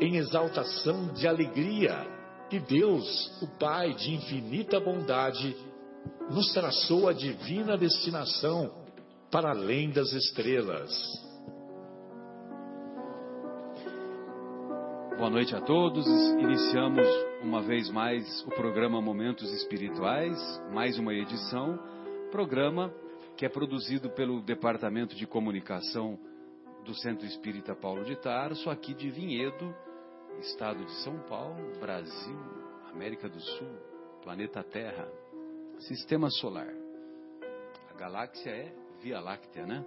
em exaltação de alegria que Deus, o Pai de infinita bondade, nos traçou a divina destinação para além das estrelas. Boa noite a todos. Iniciamos uma vez mais o programa Momentos Espirituais, mais uma edição. Programa que é produzido pelo Departamento de Comunicação do Centro Espírita Paulo de Tarso, aqui de Vinhedo, estado de São Paulo, Brasil, América do Sul, planeta Terra, sistema solar. A galáxia é Via Láctea, né?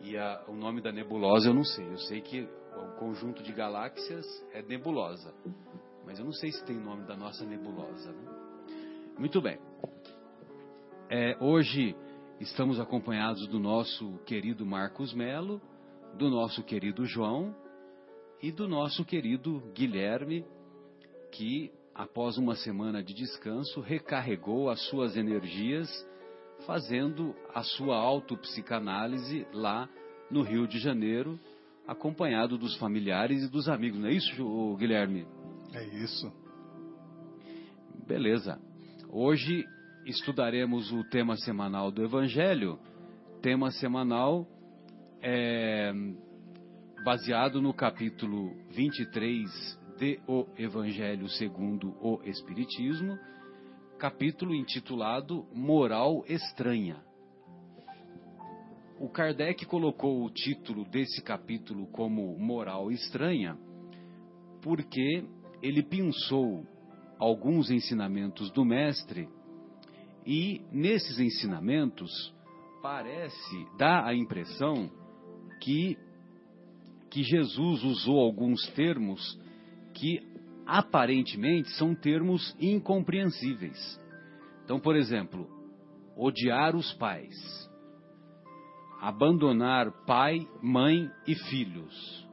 E a, o nome da nebulosa eu não sei. Eu sei que o conjunto de galáxias é nebulosa. Mas eu não sei se tem nome da nossa nebulosa. Né? Muito bem. É, hoje estamos acompanhados do nosso querido Marcos Melo, do nosso querido João e do nosso querido Guilherme, que após uma semana de descanso recarregou as suas energias fazendo a sua autopsicanálise lá no Rio de Janeiro, acompanhado dos familiares e dos amigos. Não é isso, Guilherme? É isso. Beleza. Hoje estudaremos o tema semanal do Evangelho. Tema semanal é baseado no capítulo 23 de O Evangelho segundo o Espiritismo, capítulo intitulado Moral Estranha. O Kardec colocou o título desse capítulo como Moral Estranha porque ele pensou alguns ensinamentos do Mestre e nesses ensinamentos parece, dá a impressão que que Jesus usou alguns termos que aparentemente são termos incompreensíveis. Então, por exemplo, odiar os pais, abandonar pai, mãe e filhos,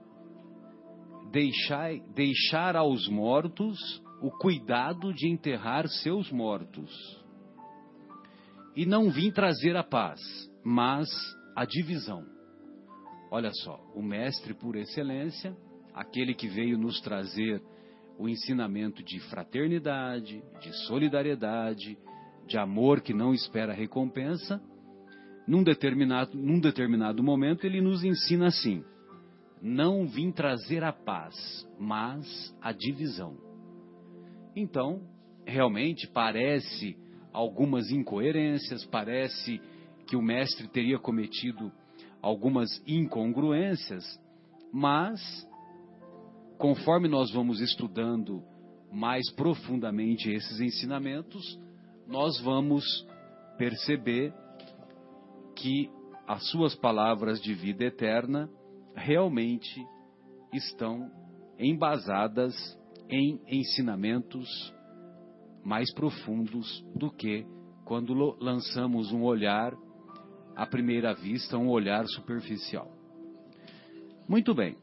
deixar, deixar aos mortos o cuidado de enterrar seus mortos, e não vim trazer a paz, mas a divisão. Olha só, o mestre por excelência, aquele que veio nos trazer o ensinamento de fraternidade, de solidariedade, de amor que não espera recompensa, num determinado, num determinado momento ele nos ensina assim: não vim trazer a paz, mas a divisão. Então, realmente parece algumas incoerências, parece que o mestre teria cometido algumas incongruências, mas conforme nós vamos estudando mais profundamente esses ensinamentos, nós vamos perceber que as suas palavras de vida eterna realmente estão embasadas em ensinamentos mais profundos do que quando lançamos um olhar à primeira vista, um olhar superficial. Muito bem.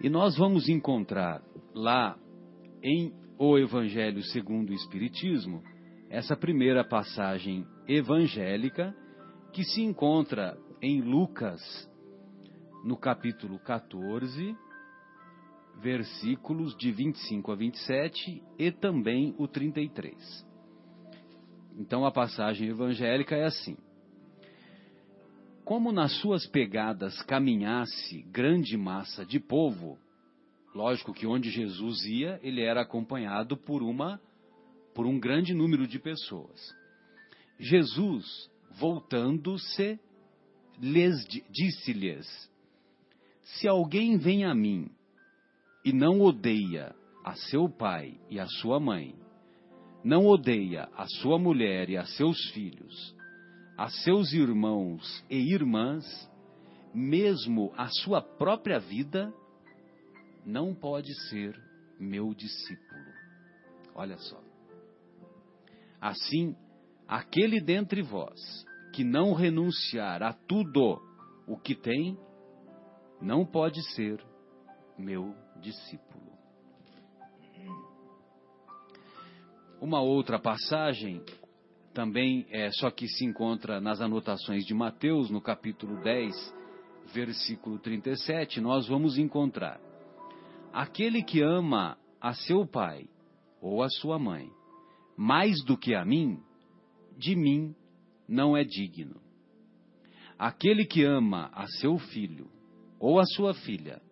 E nós vamos encontrar lá em O Evangelho segundo o Espiritismo, essa primeira passagem evangélica que se encontra em Lucas, no capítulo 14, versículos de 25 a 27 e também o 33. Então a passagem evangélica é assim: Como nas suas pegadas caminhasse grande massa de povo, lógico que onde Jesus ia, ele era acompanhado por uma por um grande número de pessoas. Jesus, voltando-se, lhes disse-lhes: Se alguém vem a mim e não odeia a seu pai e a sua mãe, não odeia a sua mulher e a seus filhos, a seus irmãos e irmãs, mesmo a sua própria vida, não pode ser meu discípulo. Olha só. Assim, aquele dentre vós que não renunciar a tudo o que tem, não pode ser meu discípulo. Uma outra passagem, também é só que se encontra nas anotações de Mateus, no capítulo 10, versículo 37, nós vamos encontrar: Aquele que ama a seu pai ou a sua mãe mais do que a mim, de mim não é digno. Aquele que ama a seu filho ou a sua filha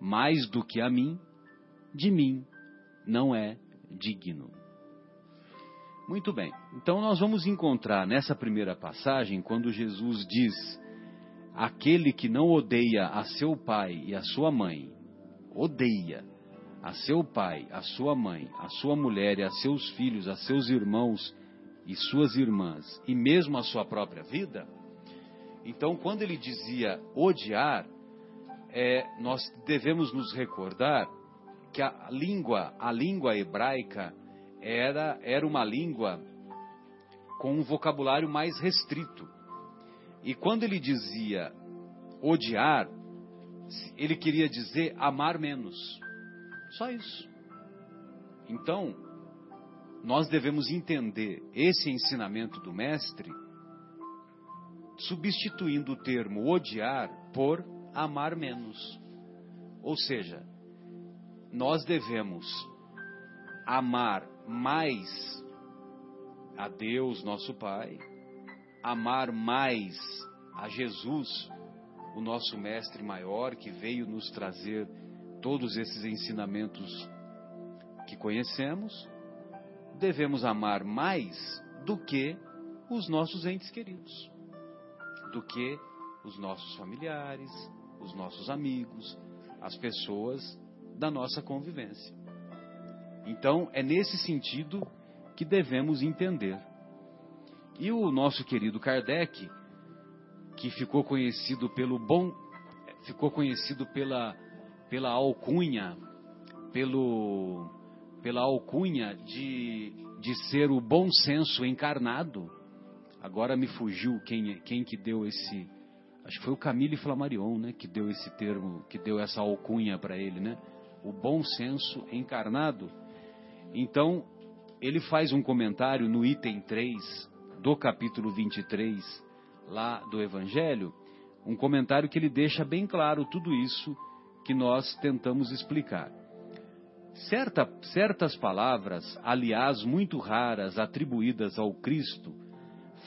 mais do que a mim, de mim não é digno. Muito bem. Então nós vamos encontrar nessa primeira passagem, quando Jesus diz: Aquele que não odeia a seu pai e a sua mãe, odeia a seu pai, a sua mãe, a sua mulher e a seus filhos, a seus irmãos e suas irmãs, e mesmo a sua própria vida. Então, quando ele dizia odiar, é, nós devemos nos recordar que a língua, a língua hebraica, era, era uma língua com um vocabulário mais restrito. E quando ele dizia odiar, ele queria dizer amar menos. Só isso. Então, nós devemos entender esse ensinamento do Mestre substituindo o termo odiar por amar menos. Ou seja, nós devemos amar mais a Deus, nosso Pai, amar mais a Jesus, o nosso Mestre maior, que veio nos trazer todos esses ensinamentos que conhecemos, devemos amar mais do que os nossos entes queridos, do que os nossos familiares, os nossos amigos, as pessoas da nossa convivência. Então, é nesse sentido que devemos entender. E o nosso querido Kardec, que ficou conhecido pelo bom, ficou conhecido pela, pela alcunha, pelo, pela alcunha de, de ser o bom senso encarnado. Agora me fugiu quem, quem que deu esse, acho que foi o Camille Flammarion, né, que deu esse termo, que deu essa alcunha para ele, né? O bom senso encarnado. Então, ele faz um comentário no item 3 do capítulo 23, lá do Evangelho, um comentário que ele deixa bem claro tudo isso que nós tentamos explicar. Certa, certas palavras, aliás muito raras, atribuídas ao Cristo,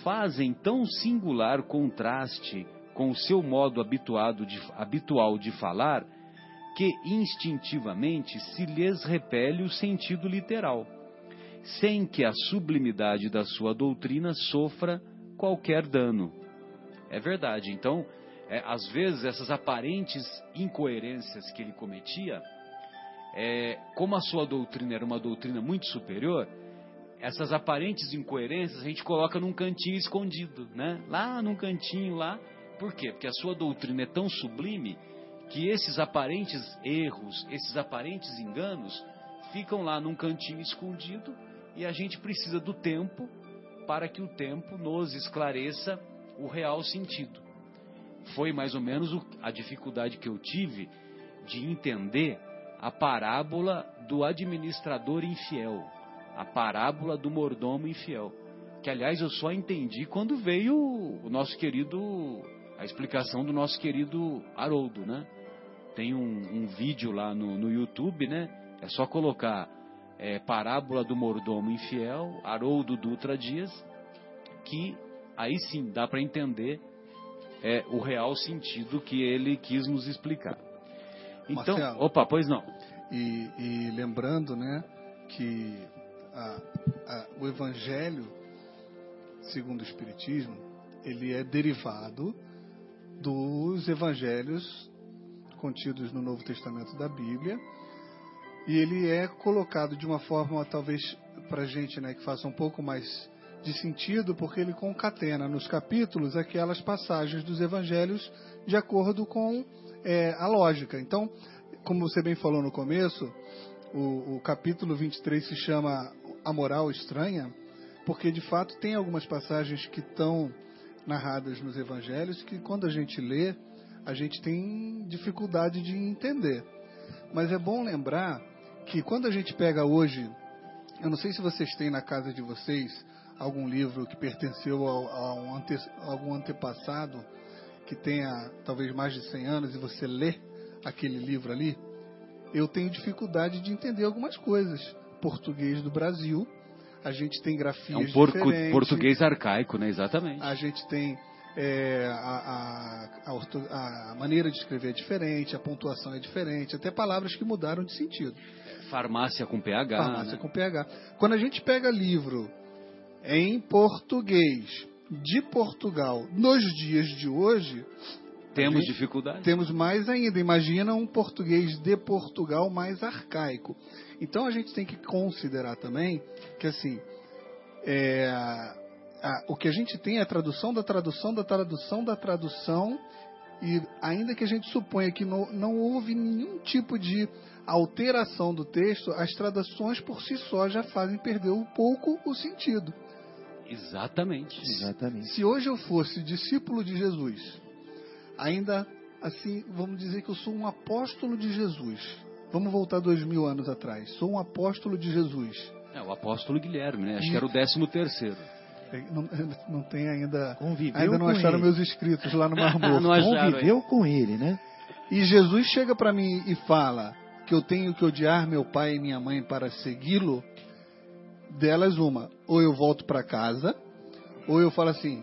fazem tão singular contraste com o seu modo habituado de, habitual de falar que instintivamente se lhes repele o sentido literal, sem que a sublimidade da sua doutrina sofra qualquer dano. É verdade. Então, é, às vezes, essas aparentes incoerências que ele cometia, é, como a sua doutrina era uma doutrina muito superior, essas aparentes incoerências a gente coloca num cantinho escondido, né? Lá num cantinho lá. Por quê? Porque a sua doutrina é tão sublime que esses aparentes erros, esses aparentes enganos, ficam lá num cantinho escondido e a gente precisa do tempo para que o tempo nos esclareça o real sentido. Foi mais ou menos a dificuldade que eu tive de entender a parábola do administrador infiel, a parábola do mordomo infiel, que aliás eu só entendi quando veio o nosso querido a explicação do nosso querido Haroldo, né? Tem um, um vídeo lá no, no, YouTube, né? É só colocar é, Parábola do Mordomo Infiel, Haroldo Dutra Dias, que aí sim dá para entender é, o real sentido que ele quis nos explicar. Então, Marcelo, opa, pois não. E, e lembrando, né, que a, a, o Evangelho, segundo o Espiritismo, ele é derivado dos Evangelhos contidos no Novo Testamento da Bíblia e ele é colocado de uma forma talvez para gente, né, que faça um pouco mais de sentido, porque ele concatena nos capítulos aquelas passagens dos Evangelhos de acordo com é, a lógica. Então, como você bem falou no começo, o, o capítulo 23 se chama A Moral Estranha, porque de fato tem algumas passagens que estão narradas nos evangelhos que quando a gente lê, a gente tem dificuldade de entender. Mas é bom lembrar que quando a gente pega hoje, eu não sei se vocês têm na casa de vocês algum livro que pertenceu a, a, um ante, a algum antepassado que tenha talvez mais de 100 anos e você lê aquele livro ali, eu tenho dificuldade de entender algumas coisas. Português do Brasil, a gente tem grafias é um porco, diferentes. português arcaico, né? Exatamente. A gente tem é, a, a, orto, a, maneira de escrever é diferente, a pontuação é diferente, até palavras que mudaram de sentido. Farmácia com PH. Farmácia né? com PH. Quando a gente pega livro em português de Portugal nos dias de hoje, temos dificuldade. Temos mais ainda. Imagina um português de Portugal mais arcaico. Então a gente tem que considerar também que assim é, a, o que a gente tem é a tradução da tradução da tradução da tradução e ainda que a gente suponha que não, não houve nenhum tipo de alteração do texto, as traduções por si só já fazem perder um pouco o sentido. Exatamente. Exatamente. Se hoje eu fosse discípulo de Jesus, ainda assim, vamos dizer que eu sou um apóstolo de Jesus. Vamos voltar dois mil anos atrás. Sou um apóstolo de Jesus. É, o apóstolo Guilherme, né? Acho e... que era o décimo terceiro. É, não, não tem ainda. Conviveu ainda não acharam ele. meus escritos lá no Mar Morto. Conviveu aí. com ele, né? E Jesus chega para mim e fala que eu tenho que odiar meu pai e minha mãe para segui-lo. Delas uma, ou eu volto para casa, ou eu falo assim,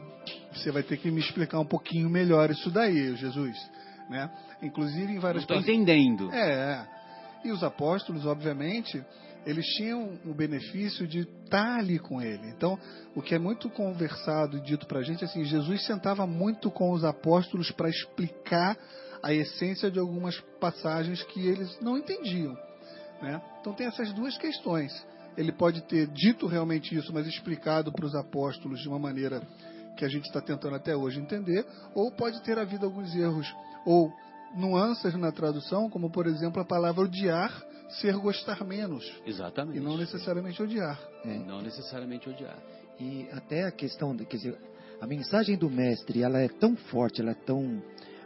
você vai ter que me explicar um pouquinho melhor isso daí, Jesus, né? Inclusive em várias. Estou entendendo. É. E os apóstolos, obviamente, eles tinham o benefício de estar ali com ele. Então, o que é muito conversado e dito para a gente, assim, Jesus sentava muito com os apóstolos para explicar a essência de algumas passagens que eles não entendiam. Né? Então, tem essas duas questões. Ele pode ter dito realmente isso, mas explicado para os apóstolos de uma maneira que a gente está tentando até hoje entender, ou pode ter havido alguns erros ou nuances na tradução, como por exemplo a palavra odiar ser gostar menos. Exatamente. E não necessariamente odiar. É. Não necessariamente odiar. E até a questão, de, quer dizer, a mensagem do mestre, ela é tão forte, ela é tão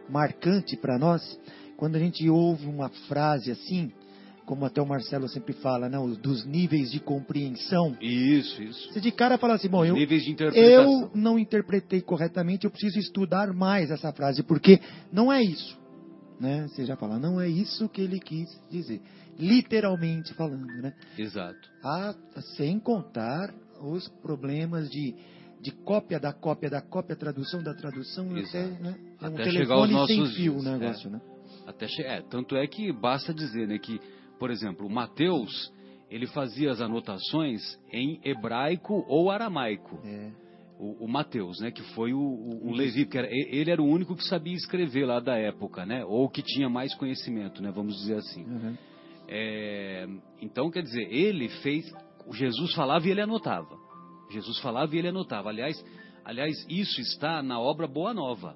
marcante para nós, quando a gente ouve uma frase assim, como até o Marcelo sempre fala, não, dos níveis de compreensão. Isso, isso. Você de cara fala assim, bom, eu, eu não interpretei corretamente, eu preciso estudar mais essa frase, porque não é isso. Né? Você já fala, não é isso que ele quis dizer literalmente falando, né? Exato. Ah, sem contar os problemas de, de cópia da cópia da cópia, tradução da tradução, Exato. até, né? É um até chegar aos nossos fio o negócio, é. né? Até é, tanto é que basta dizer, né, que, por exemplo, Mateus, ele fazia as anotações em hebraico ou aramaico. É. O, o Mateus, né, que foi o, o, o Levi, que era, ele era o único que sabia escrever lá da época, né, ou que tinha mais conhecimento, né, vamos dizer assim. Uhum. É, então, quer dizer, ele fez. Jesus falava e ele anotava. Jesus falava e ele anotava. Aliás, aliás isso está na obra Boa Nova.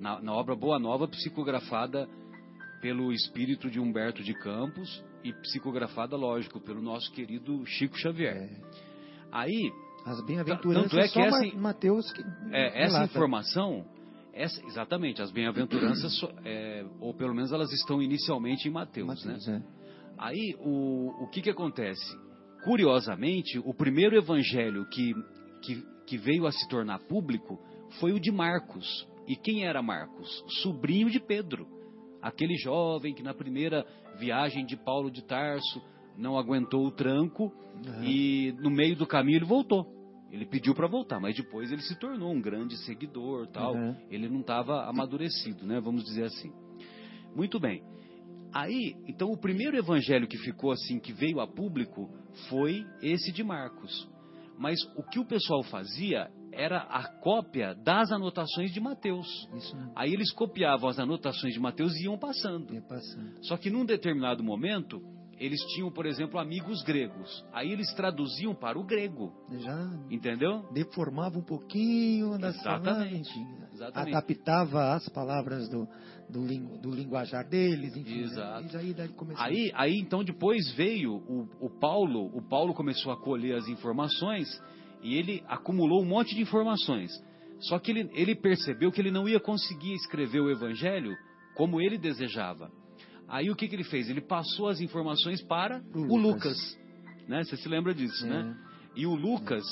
Na, na obra Boa Nova, psicografada pelo espírito de Humberto de Campos e psicografada, lógico, pelo nosso querido Chico Xavier. É. Aí. As bem-aventuranças tanto é que essa, Mateus que é, essa informação essa, exatamente, as bem-aventuranças, é, ou pelo menos elas estão inicialmente em Mateus, Mateus né? É. Aí, o, o que, que acontece? Curiosamente, o primeiro evangelho que, que, que veio a se tornar público foi o de Marcos. E quem era Marcos? Sobrinho de Pedro. Aquele jovem que na primeira viagem de Paulo de Tarso não aguentou o tranco uhum. e no meio do caminho ele voltou. Ele pediu para voltar, mas depois ele se tornou um grande seguidor, tal. Uhum. Ele não estava amadurecido, né? Vamos dizer assim. Muito bem. Aí, então o primeiro evangelho que ficou assim, que veio a público, foi esse de Marcos. Mas o que o pessoal fazia era a cópia das anotações de Mateus. Aí eles copiavam as anotações de Mateus e iam passando. ia passando. Só que num determinado momento, eles tinham, por exemplo, amigos gregos. Aí eles traduziam para o grego, Já entendeu? deformava um pouquinho das Exatamente. palavras, Exatamente. adaptava as palavras do, do, lingu- do linguajar deles, enfim. né? Exato. E aí. Aí, aí então depois veio o, o Paulo, o Paulo começou a colher as informações e ele acumulou um monte de informações. Só que ele, ele percebeu que ele não ia conseguir escrever o evangelho como ele desejava. Aí o que, que ele fez? Ele passou as informações para o Lucas. Lucas. Né? Você se lembra disso, É. né? E o Lucas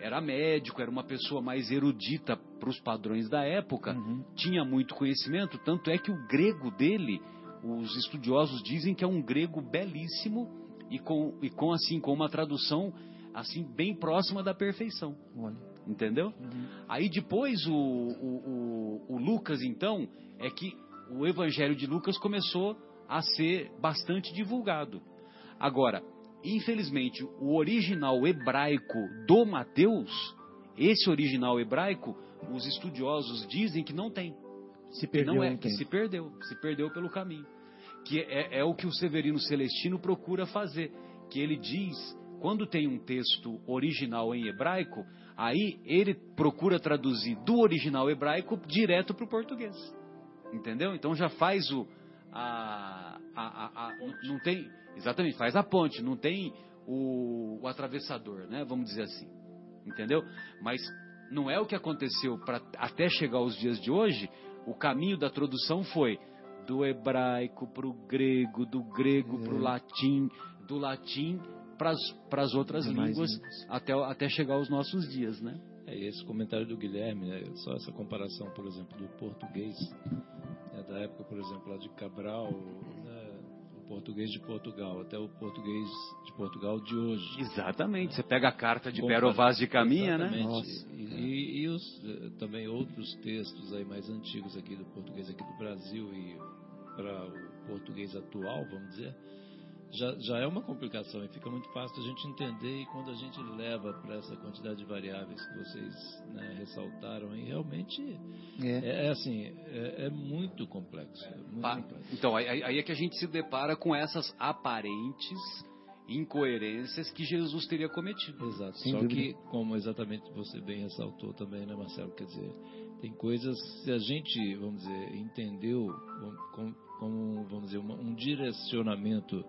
era médico, era uma pessoa mais erudita para os padrões da época, Uhum. tinha muito conhecimento, tanto é que o grego dele, os estudiosos dizem que é um grego belíssimo e com, e com assim com uma tradução assim bem próxima da perfeição, Olha. entendeu? Uhum. Aí depois o, o, o, o Lucas então é que o Evangelho de Lucas começou a ser bastante divulgado. Agora, infelizmente, o original hebraico do Mateus, esse original hebraico, os estudiosos dizem que não tem. Se perdeu não é, que se perdeu, se perdeu pelo caminho. Que é, é o que o Severino Celestino procura fazer. Que ele diz, quando tem um texto original em hebraico, aí ele procura traduzir do original hebraico direto para o português. Entendeu? Então já faz o. A, a, a, a- não- não tem. Exatamente, faz a ponte, não tem o, o atravessador, né? Vamos dizer assim. Entendeu? Mas não é o que aconteceu para até chegar aos dias de hoje. O caminho da tradução foi do hebraico para o grego, do grego para o É. latim, do latim para as outras línguas, línguas. até, até chegar aos nossos dias, né? É, esse comentário do Guilherme, né, só essa comparação, por exemplo, do português, né, da época, por exemplo, lá de Cabral, né, o português de Portugal, até o português de Portugal de hoje. Exatamente. Você pega a carta de Pero Vaz de Caminha, né? Exatamente. Nossa. E, e- e os, eh, também outros textos aí mais antigos aqui do português aqui do Brasil e para o português atual, vamos dizer, já, já é uma complicação e fica muito fácil a gente entender e quando a gente leva para essa quantidade de variáveis que vocês né, ressaltaram aí, realmente É. é, é assim, é, é muito complexo. é muito Pa- complexo. Então, aí, aí é que a gente se depara com essas aparentes incoerências que Jesus teria cometido. Exato. Sem Só dúvida. que, como exatamente você bem ressaltou também, né, Marcelo? Quer dizer, tem coisas, se a gente, vamos dizer, entendeu como, como, vamos dizer, uma- um direcionamento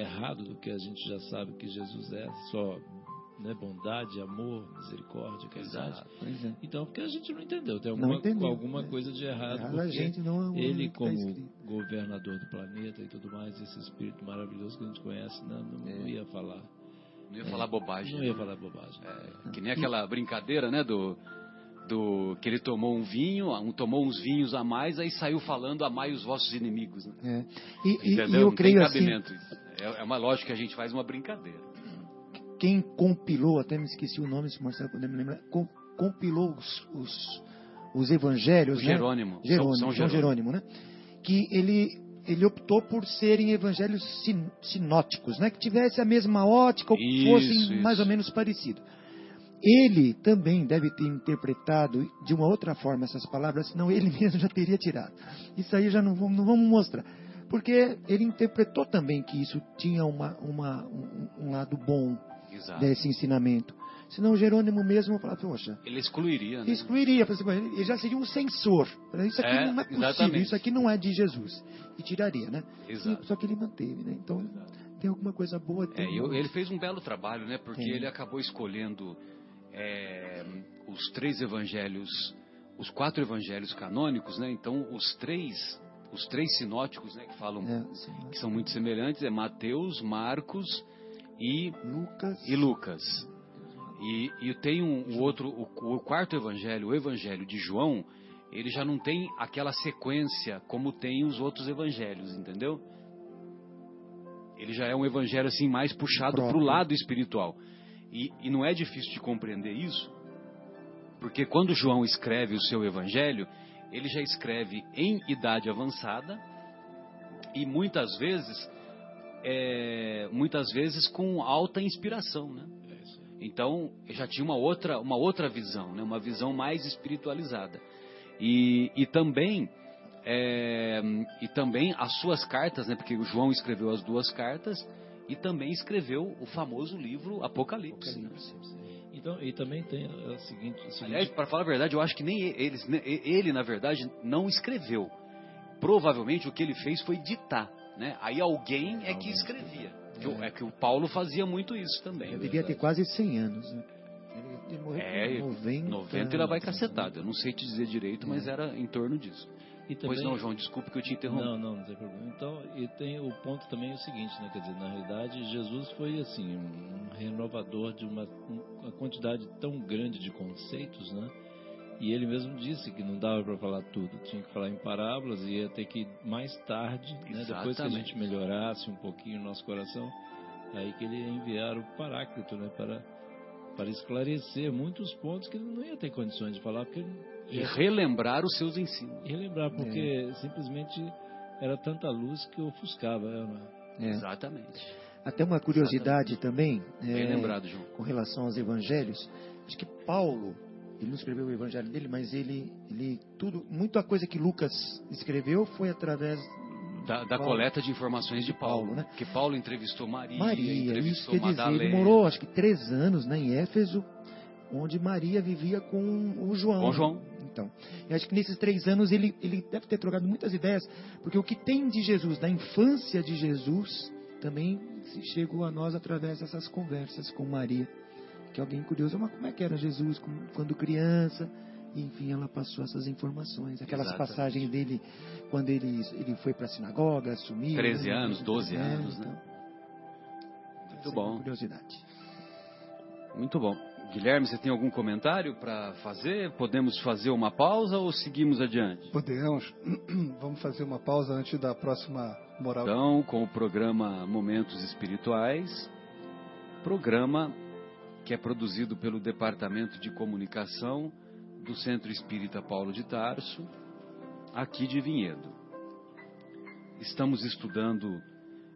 errado do que a gente já sabe que Jesus é, só né, bondade, amor, misericórdia, caridade. É. Então, porque a gente não entendeu, tem Não alguma, entendeu, alguma né? coisa de errado. Errado a porque gente não- ele, não tá como escrito. governador do planeta e tudo mais, esse espírito maravilhoso que a gente conhece, né, não, É. não ia falar. Não ia falar bobagem. Não ia falar bobagem. É, que nem aquela brincadeira, né, do, do que ele tomou um vinho, um, tomou uns vinhos a mais, aí saiu falando amai os vossos inimigos. Né? É. E, e- e Entendeu? eu Não creio tem assim, cabimento isso. É, é uma lógica que a gente faz uma brincadeira. quem compilou, até me esqueci o nome, se o Marcelo puder me lembrar, com- compilou os, os, os evangelhos, O né? Jerônimo, São- Jerônimo, São São Jerônimo, né? Que ele, ele optou por serem evangelhos sin- sinóticos, né? Que tivesse a mesma ótica ou que Isso, fossem isso. mais ou menos parecidos. Ele também deve ter interpretado de uma outra forma essas palavras, senão ele mesmo já teria tirado. Isso aí já não vamos, não vamos mostrar. Porque ele interpretou também que isso tinha uma, uma, um, um lado bom Exato. desse ensinamento. Senão Jerônimo mesmo falava, poxa, Ele excluiria, né? excluiria, assim, ele já seria um censor. Isso aqui É, não é possível, exatamente. isso aqui não é de Jesus. E tiraria, né? Exato. E- só que ele manteve, né? Então tem alguma coisa boa. É, Tem e eu- ele fez um belo trabalho, né? Porque ele acabou escolhendo é, os três evangelhos, os quatro evangelhos canônicos, né? Então, os três, os três sinóticos, né? Que falam, É, que são muito semelhantes, é Mateus, Marcos e, Lucas. e Lucas. E, e tem um, o outro, o, o quarto evangelho, o evangelho de João, ele já não tem aquela sequência como tem os outros evangelhos, entendeu? Ele já é um evangelho assim mais puxado para o lado espiritual. E, e não é difícil de compreender isso, porque quando João escreve o seu evangelho, ele já escreve em idade avançada E muitas vezes, é, muitas vezes com alta inspiração, né? É. Então, já tinha uma outra, uma outra visão, né? uma visão mais espiritualizada. E, e também é, e também as suas cartas, né? Porque o João escreveu as duas cartas e também escreveu o famoso livro Apocalipse. né? Então, e também tem o seguinte, seguinte Aliás, para falar a verdade, eu acho que nem eles, ele na verdade não escreveu. Provavelmente o que ele fez foi ditar, né? Aí alguém é que escrevia. Que o- É que o Paulo fazia muito isso também. Ele devia ter quase 100 anos. Né? Ele, morreu É, com 90. 90 ele vai cacetado. Eu não sei te dizer direito, mas era em torno disso. E também, Pois não, João, desculpe que eu te interrompi. Não, não, não tem problema. Então, e tem o ponto também é o seguinte, né? Quer dizer, na realidade, Jesus foi assim um renovador de uma, uma quantidade tão grande de conceitos, né? E ele mesmo disse que não dava para falar tudo, tinha que falar em parábolas e ia ter que mais tarde, né? depois que a gente melhorasse um pouquinho o nosso coração, aí que ele ia enviar o Paráclito, né? Para para esclarecer muitos pontos que ele não ia ter condições de falar, porque ele E relembrar os seus ensinos. e relembrar, porque simplesmente era tanta luz que ofuscava. Né? É. Exatamente. Até uma curiosidade também, Bem é, lembrado, João. com relação aos evangelhos. Acho que Paulo, ele não escreveu o evangelho dele, mas ele, ele tudo, muita coisa que Lucas escreveu foi através Da, da coleta de informações de Paulo, Paulo, né? Porque Paulo entrevistou Maria, Maria. Isso entrevistou quer dizer, Madalena. ele morou acho que três anos né, em Éfeso, onde Maria vivia com o João. Com João. Então, eu acho que nesses três anos ele, ele deve ter trocado muitas ideias, porque o que tem de Jesus, da infância de Jesus, também chegou a nós através dessas conversas com Maria. Que alguém curioso, mas como é que era Jesus quando criança? E, enfim, ela passou essas informações. Aquelas Exatamente. passagens dele, quando ele, ele foi para a sinagoga, sumiu. 13 né? anos, 12 É, anos, né? então, Muito é bom. Curiosidade. Muito bom. Guilherme, você tem algum comentário para fazer? Podemos fazer uma pausa ou seguimos adiante? Podemos. Vamos fazer uma pausa antes da próxima moral. Então, com o programa Momentos Espirituais, programa que é produzido pelo Departamento de Comunicação do Centro Espírita Paulo de Tarso, aqui de Vinhedo. Estamos estudando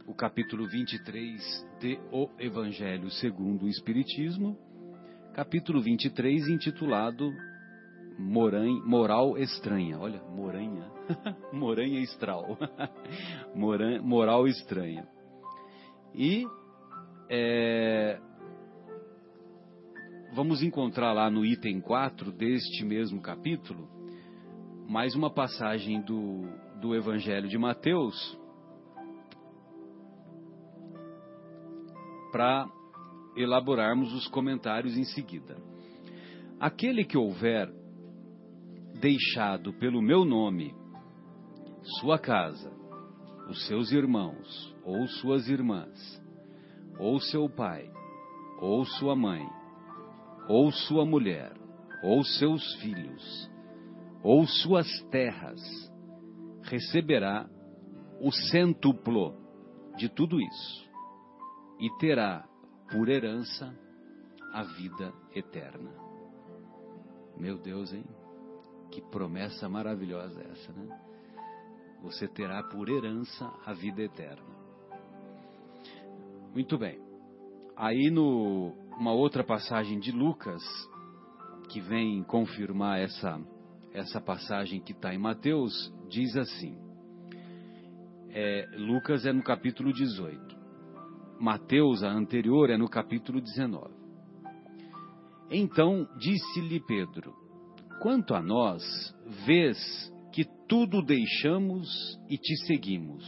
o capítulo 23 de O Evangelho segundo o Espiritismo, capítulo 23 intitulado Moran- Moral Estranha. Olha, Moranha. Moranha Estral. Moran- Moral Estranha. E é, vamos encontrar lá no item 4 deste mesmo capítulo mais uma passagem do, do Evangelho de Mateus para elaborarmos os comentários em seguida. Aquele que houver deixado pelo meu nome sua casa, os seus irmãos ou suas irmãs, ou seu pai, ou sua mãe, ou sua mulher, ou seus filhos, ou suas terras, receberá o cêntuplo de tudo isso e terá por herança a vida eterna. Meu Deus, hein? Que promessa maravilhosa essa, né? Você terá por herança a vida eterna. Muito bem. Aí no uma outra passagem de Lucas que vem confirmar essa essa passagem que está em Mateus diz assim. É, Lucas é no capítulo 18. Mateus, a anterior, é no capítulo 19. Então disse-lhe Pedro: Quanto a nós, vês que tudo deixamos e te seguimos.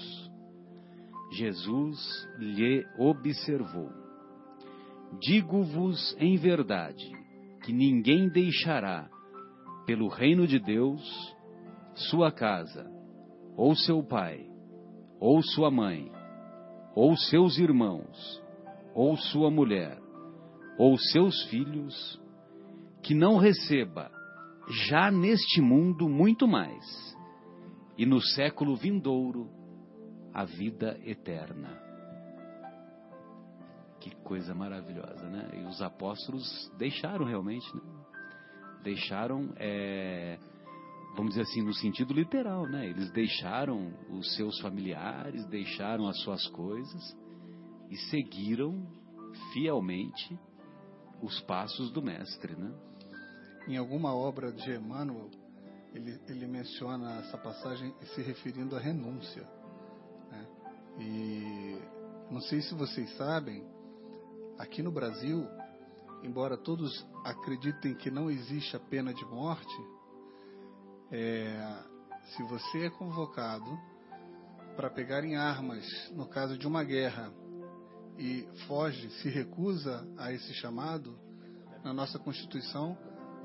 Jesus lhe observou: Digo-vos em verdade que ninguém deixará, pelo reino de Deus, sua casa, ou seu pai, ou sua mãe, ou seus irmãos, ou sua mulher, ou seus filhos, que não receba, já neste mundo, muito mais, e no século vindouro, a vida eterna. Que coisa maravilhosa, né? E os apóstolos deixaram realmente, né? Deixaram é, vamos dizer assim, no sentido literal, né? Eles deixaram os seus familiares, deixaram as suas coisas e seguiram fielmente os passos do mestre, né? Em alguma obra de Emmanuel, ele, ele menciona essa passagem se referindo à renúncia. Né? E não sei se vocês sabem, aqui no Brasil, embora todos acreditem que não existe a pena de morte, é, se você é convocado para pegar em armas no caso de uma guerra e foge, se recusa a esse chamado, na nossa Constituição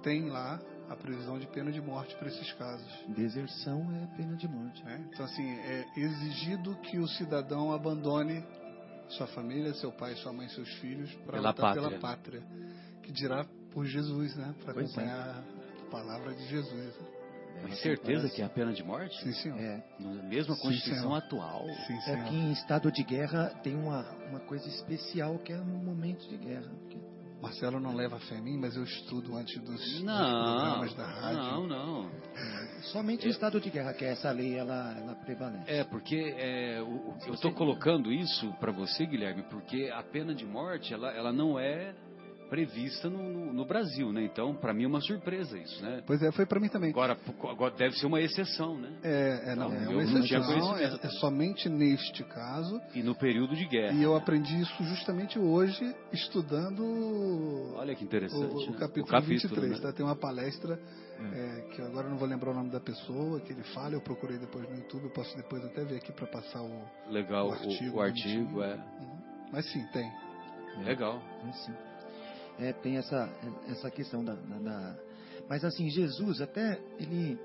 tem lá a previsão de pena de morte para esses casos. Deserção é pena de morte. É, então, assim, é exigido que o cidadão abandone sua família, seu pai, sua mãe, seus filhos para Pela lutar pátria. pela pátria. Que dirá por Jesus, né? Para é. acompanhar a palavra de Jesus. Tem certeza que é a pena de morte? Sim, senhor. É, Na mesma Sim, Constituição senhor. atual. Sim, é senhor. que em estado de guerra tem uma, uma coisa especial que é no momento de guerra. porque Marcelo não leva fé em mim, mas eu estudo antes dos, dos Não, programas da rádio. não, não. Somente em estado de guerra que essa lei ela, ela prevalece. É, porque é, o- o- eu estou colocando isso para você, Guilherme, porque a pena de morte, ela, ela não é prevista no, no- no Brasil, né? Então, para mim é uma surpresa isso, né? Pois é, foi para mim também. Agora, agora deve ser uma exceção, né? É, é, não, Não, é uma não tinha exceção, é, é somente neste caso. E no período de guerra. E eu aprendi isso justamente hoje, estudando Olha que o, interessante. o né? capítulo, 23. né? Tá? Tem uma palestra é, que eu agora não vou lembrar o nome da pessoa, que ele fala, eu procurei depois no YouTube, eu posso depois até ver aqui para passar o, Legal, o o artigo. o artigo, bonitinho. é. Uhum. Mas sim, tem. Legal. Assim. É, tem essa, essa questão da, da- da- Mas assim, Jesus até ele.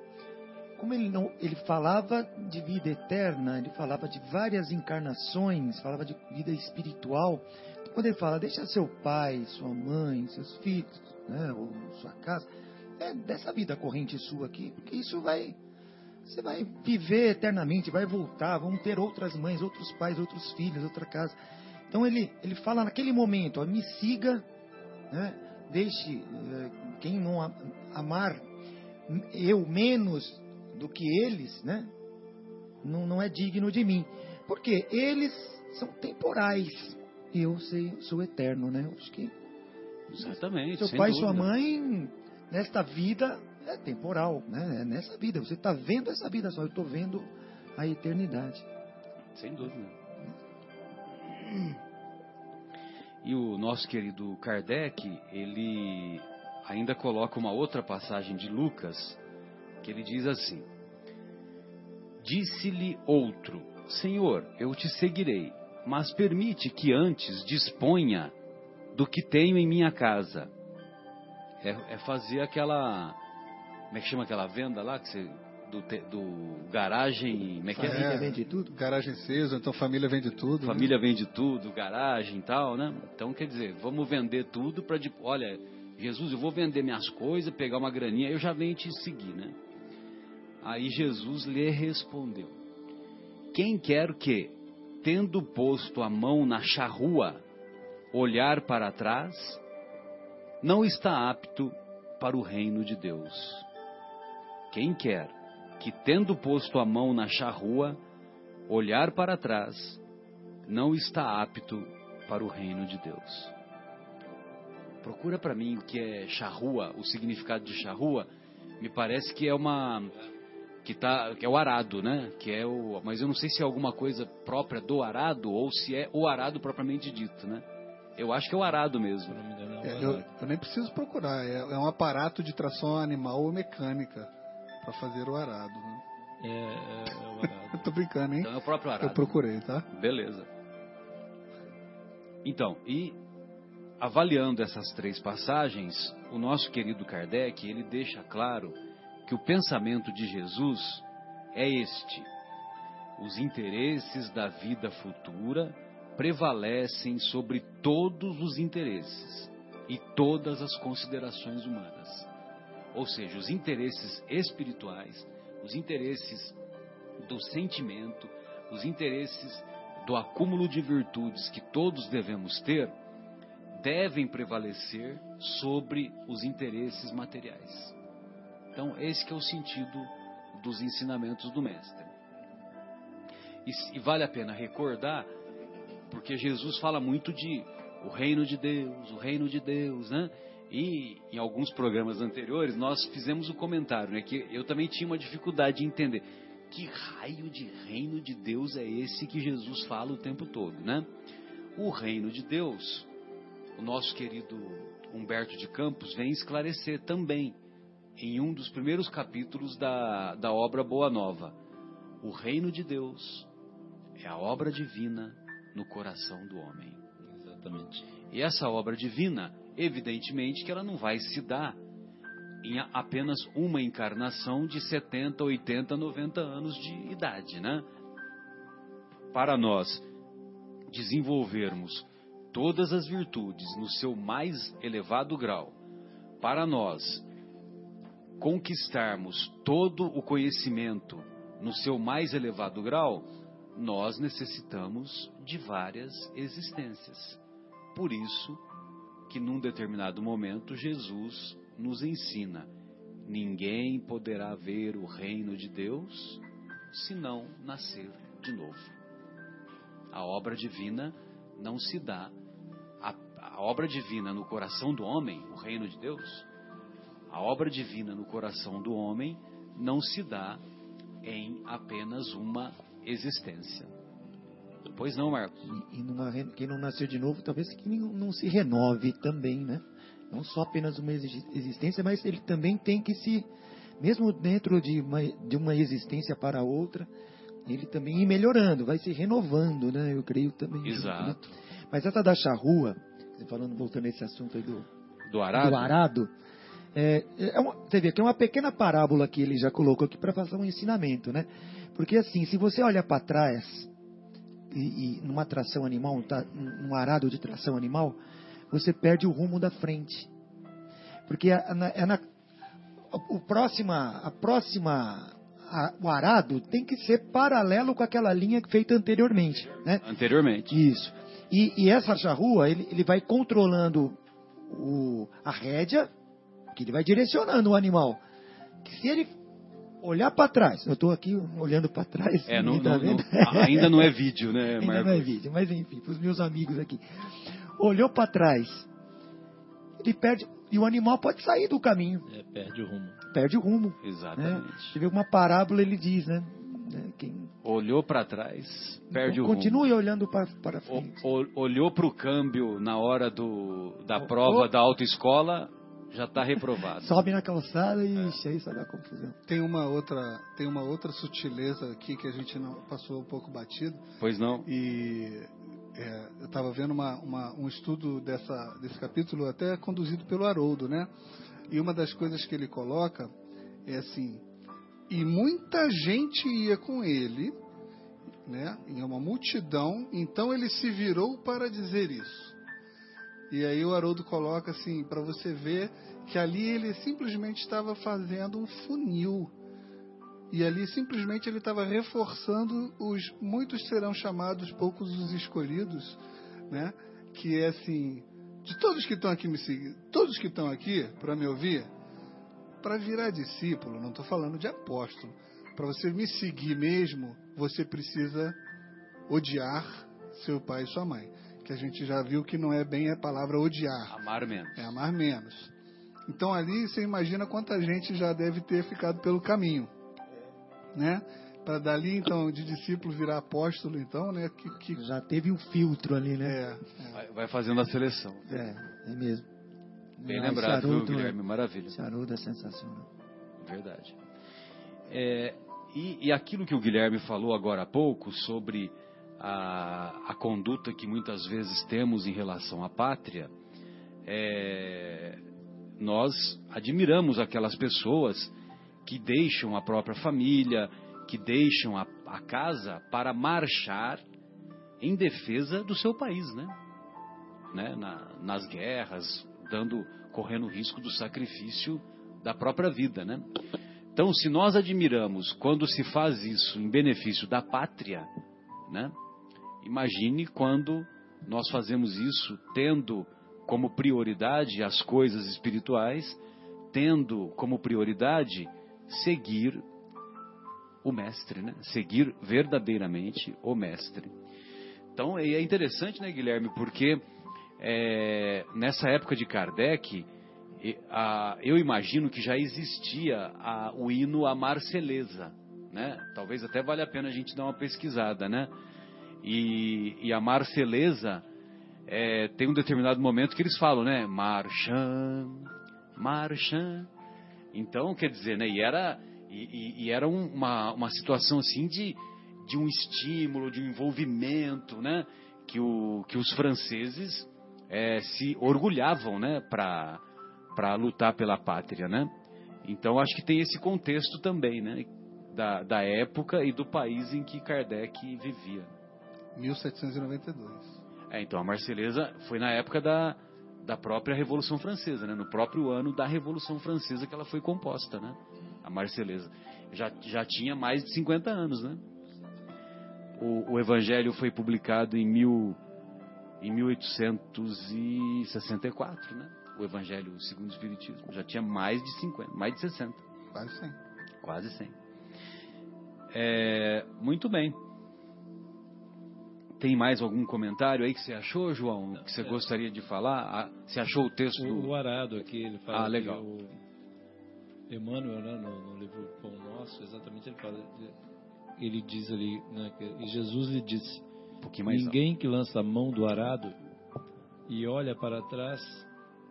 Como ele não. Ele falava de vida eterna, ele falava de várias encarnações, falava de vida espiritual. Então, quando ele fala, deixa seu pai, sua mãe, seus filhos, né, ou sua casa, é dessa vida corrente sua aqui, porque isso vai. Você vai viver eternamente, vai voltar, vão ter outras mães, outros pais, outros filhos, outra casa. Então ele, ele fala naquele momento, ó, me siga, né? deixe eh, quem não amar eu menos do que eles, né? não, não é digno de mim. Porque eles são temporais. Eu sei, sou eterno, né? Acho que Exatamente. seu pai e sua mãe, nesta vida, é temporal, né? É nessa vida. Você está vendo essa vida só, eu estou vendo a eternidade. Sem dúvida. E o nosso querido Kardec, ele ainda coloca uma outra passagem de Lucas, que ele diz assim: Disse-lhe outro: Senhor, eu te seguirei, mas permite que antes disponha do que tenho em minha casa. É, é fazer aquela. Como é que chama aquela venda lá? Que você, do, te- do garagem. Como é que é? Família vende tudo? Garagem acesa, então família vende tudo. né? Família vende tudo, garagem e tal, né? Então, quer dizer, vamos vender tudo para... Olha, Jesus, eu vou vender minhas coisas, pegar uma graninha, eu já venho te seguir, né? Aí Jesus lhe respondeu: Quem quer que, tendo posto a mão na charrua, olhar para trás, não está apto para o reino de Deus. Quem quer que, tendo posto a mão na charrua, olhar para trás, não está apto para o reino de Deus. Procura para mim o que é charrua, o significado de charrua. Me parece que é uma que tá que é o arado, né? Que é o, mas eu não sei se é alguma coisa própria do arado ou se é o arado propriamente dito, né? Eu acho que é o arado mesmo. é É, eu, eu nem preciso procurar, é, é um aparato de tração animal ou mecânica para fazer o arado. Né? É, é, é o arado. Tô brincando, hein? Então é o próprio arado. Eu procurei, tá? Beleza. Então, e avaliando essas três passagens, o nosso querido Kardec, ele deixa claro que o pensamento de Jesus é este: os interesses da vida futura prevalecem sobre todos os interesses e todas as considerações humanas. Ou seja, os interesses espirituais, os interesses do sentimento, os interesses do acúmulo de virtudes que todos devemos ter, devem prevalecer sobre os interesses materiais. Então, esse é o sentido dos ensinamentos do Mestre. E, e vale a pena recordar, porque Jesus fala muito de o reino de Deus, o reino de Deus, né? E em alguns programas anteriores nós fizemos o comentário, né? Que eu também tinha uma dificuldade de entender que raio de reino de Deus é esse que Jesus fala o tempo todo, né? O reino de Deus, o nosso querido Humberto de Campos vem esclarecer também em um dos primeiros capítulos da, da obra Boa Nova. O reino de Deus é a obra divina no coração do homem. Exatamente. E essa obra divina, evidentemente que ela não vai se dar em apenas uma encarnação de 70, 80, 90 anos de idade, né? Para nós desenvolvermos todas as virtudes no seu mais elevado grau, para nós conquistarmos todo o conhecimento no seu mais elevado grau, nós necessitamos de várias existências. Por isso que num determinado momento Jesus nos ensina: ninguém poderá ver o reino de Deus se não nascer de novo. A obra divina não se dá, a, a obra divina no coração do homem, o reino de Deus, a obra divina no coração do homem não se dá em apenas uma existência. Pois não, Marcos? E, e numa, quem não nasceu de novo, talvez que não, não se renove também, né? Não só apenas uma existência, mas ele também tem que se, mesmo dentro de uma, de uma existência para outra, ele também ir melhorando, vai se renovando, né? Eu creio também. Exato. Né? Mas essa da charrua, falando, voltando a esse assunto aí do, do arado, do arado é, é uma, você vê que é uma pequena parábola que ele já colocou aqui para fazer um ensinamento, né? Porque assim, se você olha para trás, e, e, numa tração animal, num arado de tração animal, você perde o rumo da frente. Porque é na, é na o próxima, a próxima, a, o arado tem que ser paralelo com aquela linha feita anteriormente, né? Anteriormente. Isso. E, e essa charrua, ele, ele vai controlando o, a rédea, que ele vai direcionando o animal. Que se ele olhar para trás, eu estou aqui olhando para trás. É, não, tá não, não, ainda não é vídeo, né, Marcos? Ainda não é vídeo, mas enfim, para os meus amigos aqui olhou para trás, ele perde. E o animal pode sair do caminho. É, perde o rumo. Perde o rumo. Exatamente. Né? Você vê uma parábola, ele diz, né? né quem... Olhou para trás, perde o continue rumo. olhando para frente. O, o, olhou para o câmbio na hora do, da prova da autoescola, já está reprovado. Sobe na calçada e é. aí só dá confusão. Tem uma outra, tem uma outra sutileza aqui que a gente não passou um pouco batido. Pois não. E é, eu estava vendo uma, uma, um estudo dessa, desse capítulo até conduzido pelo Haroldo, né? E uma das coisas que ele coloca é assim, e muita gente ia com ele, né? Em uma multidão, então ele se virou para dizer isso. E aí o Haroldo coloca assim, para você ver que ali ele simplesmente estava fazendo um funil e ali simplesmente ele estava reforçando os muitos serão chamados, poucos os escolhidos, né? Que é assim, de todos que estão aqui me seguindo, todos que estão aqui para me ouvir, para virar discípulo, não estou falando de apóstolo, para você me seguir mesmo, você precisa odiar seu pai e sua mãe. Que a gente já viu que não é bem a palavra odiar. Amar menos. É amar menos. Então ali você imagina quanta gente já deve ter ficado pelo caminho né? Para dali, então, de discípulo virar apóstolo, então, né? Que, que... Já teve um filtro ali, né? É, é. Vai, fazendo a seleção. É, é mesmo. Bem lembrado, viu, Guilherme? Maravilha. Haroldo é sensacional. Verdade. É, e, e aquilo que o Guilherme falou agora há pouco sobre a, a conduta que muitas vezes temos em relação à pátria, é, nós admiramos aquelas pessoas que deixam a própria família, que deixam a, a casa para marchar em defesa do seu país, né? né? Na, nas guerras, dando, correndo o risco do sacrifício da própria vida, né? Então, se nós admiramos quando se faz isso em benefício da pátria, né? Imagine quando nós fazemos isso tendo como prioridade as coisas espirituais, tendo como prioridade seguir o mestre, né? Seguir verdadeiramente o mestre. Então, é interessante, né, Guilherme, porque é, nessa época de Kardec, a, eu imagino que já existia a, o hino à Marceleza, né? Talvez até valha a pena a gente dar uma pesquisada, né? E, e a Marceleza é, tem um determinado momento que eles falam, né? Marcham, marcham. Então, quer dizer, né? E era, e, e era uma, uma situação assim de, de um estímulo, de um envolvimento, né? Que, o, que os franceses é, se orgulhavam, né? Para para lutar pela pátria, né? Então acho que tem esse contexto também, né? Da, da época e do país em que Kardec vivia. 1792. É, então a Marselhesa foi na época da, da própria Revolução Francesa, né? No próprio ano da Revolução Francesa que ela foi composta, né? A Marselhesa. Já, já tinha mais de 50 anos, né? O, o Evangelho foi publicado em, mil, em 1864, né? o Evangelho segundo o Espiritismo. Já tinha mais de 50, mais de 60. Quase 100. Quase 100. É, muito bem. Tem mais algum comentário aí que você achou, João? Que você gostaria de falar? Ah, você achou o texto o, do... O Arado aqui, ele fala ah, legal. o Emmanuel, né, no, no, livro Pão Nosso, exatamente ele fala, ele diz ali, né, que Jesus lhe disse, um ninguém alto. que lança a mão do arado e olha para trás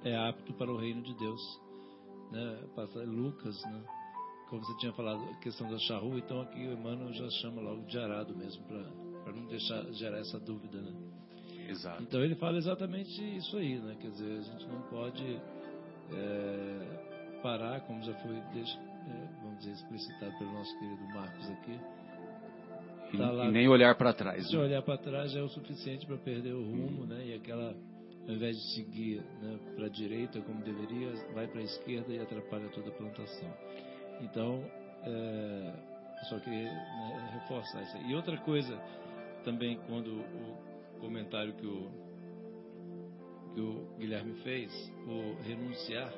é apto para o reino de Deus. Né? Lucas, né? como você tinha falado, a questão da charrua, então aqui o Emmanuel já chama logo de arado mesmo, para não deixar gerar essa dúvida. Né? Exato. Então ele fala exatamente isso aí, né? quer dizer, a gente não pode é, parar, como já foi, é, vamos dizer, explicitado pelo nosso querido Marcos aqui. E, tá lá, e nem olhar para trás. Se né? olhar para trás já é o suficiente para perder o rumo, né? E aquela ao invés de seguir né, para a direita como deveria, vai para a esquerda e atrapalha toda a plantação. Então, é, só queria né, reforçar isso. E outra coisa, também, quando o comentário que o, que o Guilherme fez, o renunciar,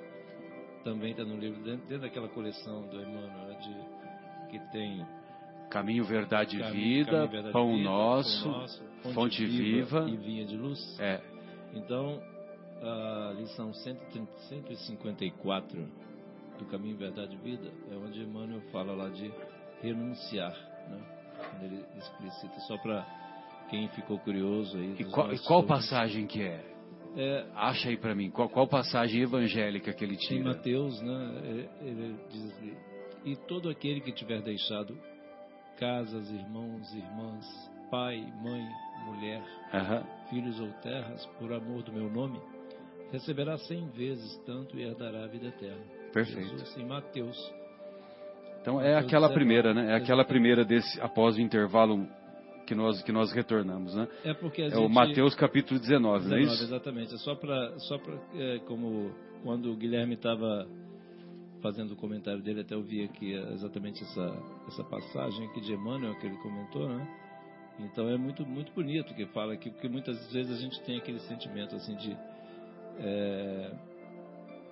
também está no livro, dentro, dentro, daquela coleção do Emmanuel, né, de, que tem Caminho, Verdade e Vida, caminho, verdade, Pão, vida nosso, Pão Nosso, Fonte, fonte viva, viva, e Vinha de Luz. É, então, a lição 154 do Caminho, Verdade e Vida é onde Emmanuel fala lá de renunciar, né? Quando ele explicita, só para quem ficou curioso aí. E qual, e qual passagem que é? é? Acha aí para mim, qual, qual passagem evangélica que ele tira? Em Mateus, né, ele, ele diz assim, e todo aquele que tiver deixado casas, irmãos, irmãs, pai, mãe, mulher, uhum. filhos ou terras, por amor do meu nome, receberá cem vezes tanto e herdará a vida eterna. Perfeito. Jesus, em Mateus. Então é aquela primeira, né? É aquela primeira desse após o intervalo que nós que nós retornamos, né? É porque é gente, o Mateus capítulo 19, 19 não é isso? Exatamente. É só para só para é, como quando o Guilherme estava fazendo o comentário dele, até eu vi aqui exatamente essa essa passagem aqui de Emmanuel que ele comentou, né? Então é muito muito bonito que fala aqui, porque muitas vezes a gente tem aquele sentimento assim de é,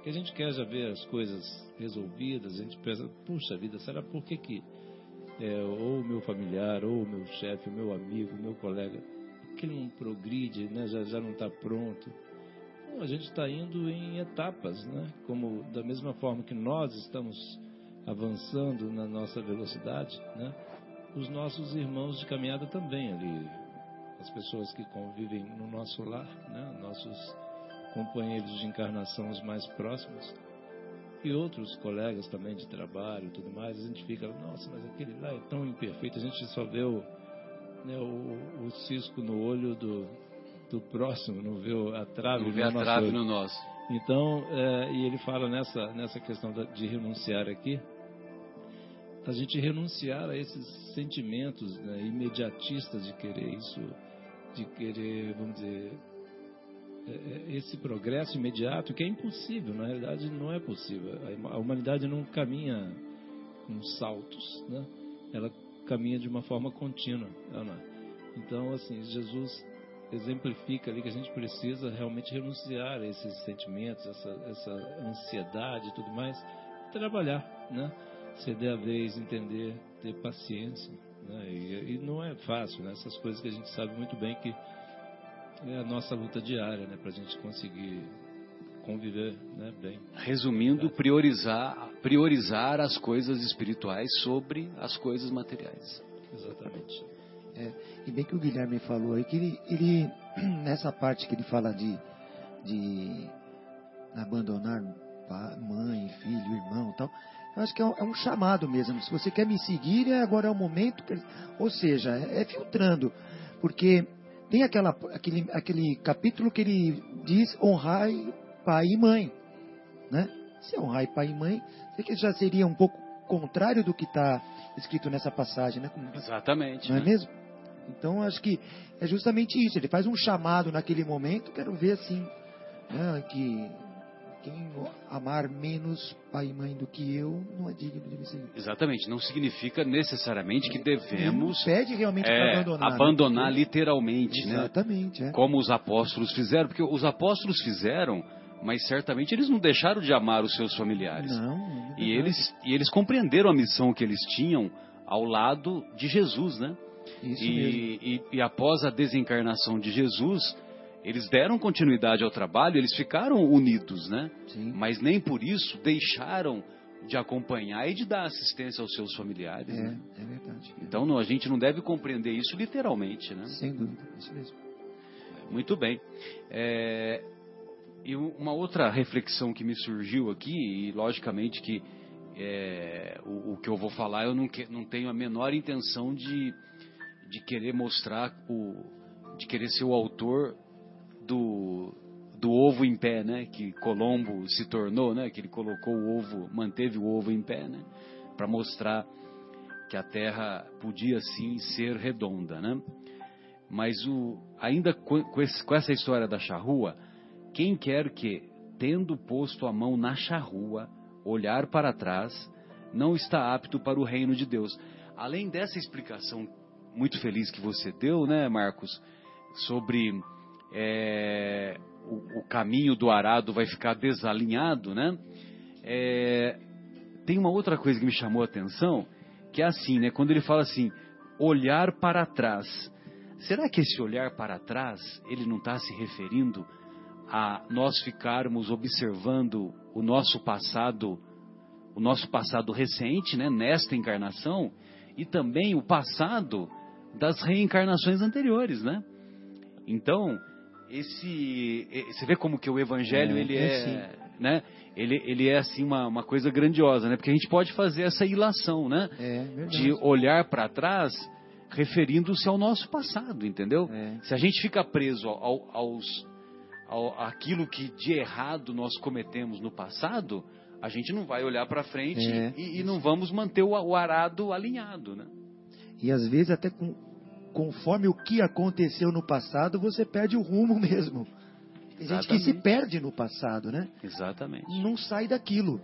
que a gente quer já ver as coisas resolvidas, a gente pensa, puxa vida, será por que que é, ou o meu familiar, ou o meu chefe, o meu amigo, o meu colega, que não progride, né, já, já não está pronto. Bom, a gente está indo em etapas, né? Como da mesma forma que nós estamos avançando na nossa velocidade, né? os nossos irmãos de caminhada também ali, as pessoas que convivem no nosso lar, né? nossos companheiros de encarnação os mais próximos e outros colegas também de trabalho, tudo mais. A gente fica, nossa, mas aquele lá é tão imperfeito. A gente só vê o, né, o, o cisco no olho do, do próximo, não vê a trave, não vê a trave no nosso. Então, é, e ele fala nessa nessa questão de renunciar aqui a gente renunciar a esses sentimentos né, imediatistas de querer isso, de querer, vamos dizer, esse progresso imediato que é impossível, na realidade não é possível. A humanidade não caminha com saltos, né? ela caminha de uma forma contínua. É? Então, assim, Jesus exemplifica ali que a gente precisa realmente renunciar a esses sentimentos, essa, essa ansiedade e tudo mais, trabalhar, né? ceder a vez, entender, ter paciência. Né? E, e, não é fácil, né? essas coisas que a gente sabe muito bem que é a nossa luta diária, né? Para a gente conseguir conviver né? bem. Resumindo, priorizar, priorizar as coisas espirituais sobre as coisas materiais. Exatamente. É, e bem que o Guilherme falou aí que ele, ele nessa parte que ele fala de, de abandonar mãe, filho, irmão, tal. Eu acho que é um, é um, chamado mesmo. Se você quer me seguir, é agora é o momento. Que, ou seja, é, é filtrando, porque tem aquela, aquele, aquele capítulo que ele diz honrar pai e mãe, né? Se honrar pai e mãe, que já seria um pouco contrário do que está escrito nessa passagem, né? Exatamente. Não é né? mesmo? Então acho que é justamente isso. Ele faz um chamado naquele momento. Quero ver assim, né, que quem amar menos pai e mãe do que eu não é digno de me seguir. Exatamente. Não significa necessariamente que devemos. Pede realmente é, abandonar. Abandonar né? literalmente, Exatamente, né? É. Como os apóstolos fizeram, porque os apóstolos fizeram mas certamente eles não deixaram de amar os seus familiares. Não, é e eles e eles compreenderam a missão que eles tinham ao lado de Jesus, né? Isso e, mesmo. E, e após a desencarnação de Jesus, eles deram continuidade ao trabalho, eles ficaram unidos, né? Sim. Mas nem por isso deixaram de acompanhar e de dar assistência aos seus familiares. É, né? é verdade. Então não, a gente não deve compreender isso literalmente, né? Sem dúvida, isso mesmo. Muito bem. É, e uma outra reflexão que me surgiu aqui, e logicamente que é, o, o, que eu vou falar eu não, que, não tenho a menor intenção de, de querer mostrar, o, de querer ser o autor do, do ovo em pé, né? Que Colombo se tornou, né? Que ele colocou o ovo, manteve o ovo em pé, né? Para mostrar que a Terra podia sim ser redonda, né? Mas o, ainda com, com essa história da charrua, quem quer que, tendo posto a mão na charrua, olhar para trás, não está apto para o reino de Deus. Além dessa explicação muito feliz que você deu, né, Marcos, sobre é, o, o, caminho do arado vai ficar desalinhado, né? É, tem uma outra coisa que me chamou a atenção, que é assim, né? Quando ele fala assim, olhar para trás. Será que esse olhar para trás, ele não está se referindo a nós ficarmos observando o nosso passado, o nosso passado recente, né, nesta encarnação, e também o passado das reencarnações anteriores, né? Então, esse, você vê como que o evangelho é, ele é, é, né? Ele, ele é assim uma, uma coisa grandiosa, né? Porque a gente pode fazer essa ilação, né? É, de olhar para trás referindo-se ao nosso passado, entendeu? É. Se a gente fica preso ao, aos ao, aquilo que de errado nós cometemos no passado, a gente não vai olhar para frente É. e, e não vamos manter o, o arado alinhado, né? E às vezes até com, conforme o que aconteceu no passado, você perde o rumo mesmo. Tem gente que se Exatamente. perde no passado, né? Exatamente. Não sai daquilo.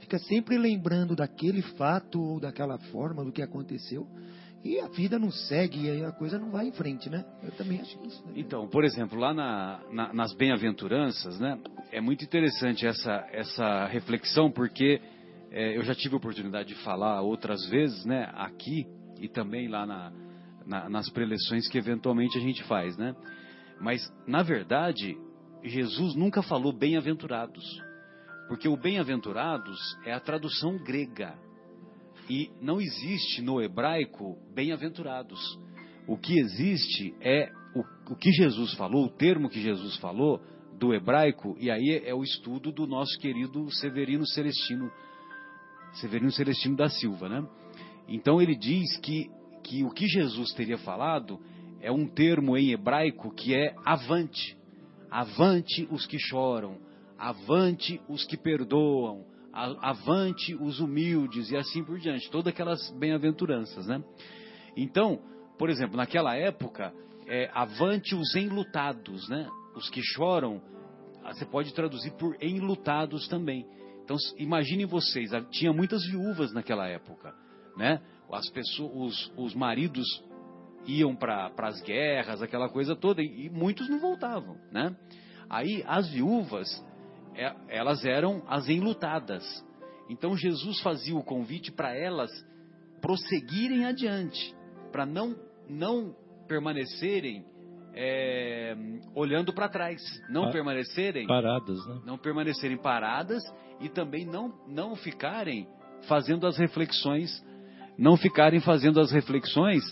Fica sempre lembrando daquele fato ou daquela forma do que aconteceu. E a vida não segue, e aí a coisa não vai em frente, né? Eu também acho isso. Né? Então, por exemplo, lá na, na, nas bem-aventuranças, né, é muito interessante essa, essa reflexão, porque é, eu já tive a oportunidade de falar outras vezes, né, aqui e também lá na, na, nas preleções que eventualmente a gente faz, né? Mas, na verdade, Jesus nunca falou bem-aventurados, porque o bem-aventurados é a tradução grega. E não existe no hebraico bem-aventurados. O que existe é o, o que Jesus falou, o termo que Jesus falou do hebraico, e aí é o estudo do nosso querido Severino Celestino, Severino Celestino da Silva, né? Então ele diz que, que o que Jesus teria falado é um termo em hebraico que é avante. Avante os que choram, avante os que perdoam, avante os humildes e assim por diante, todas aquelas bem-aventuranças, né? Então, por exemplo, naquela época, é, avante os enlutados, né? Os que choram, ah, você pode traduzir por enlutados também. Então, imaginem vocês, ah, tinha muitas viúvas naquela época, né? As pessoas, os, os maridos iam para as guerras, aquela coisa toda, e, e muitos não voltavam, né? Aí as viúvas, é, elas eram as enlutadas. Então Jesus fazia o convite para elas prosseguirem adiante, para não, não permanecerem é, olhando para trás, não Pa- permanecerem Paradas, né? não permanecerem paradas e também não, não ficarem fazendo as reflexões, não ficarem fazendo as reflexões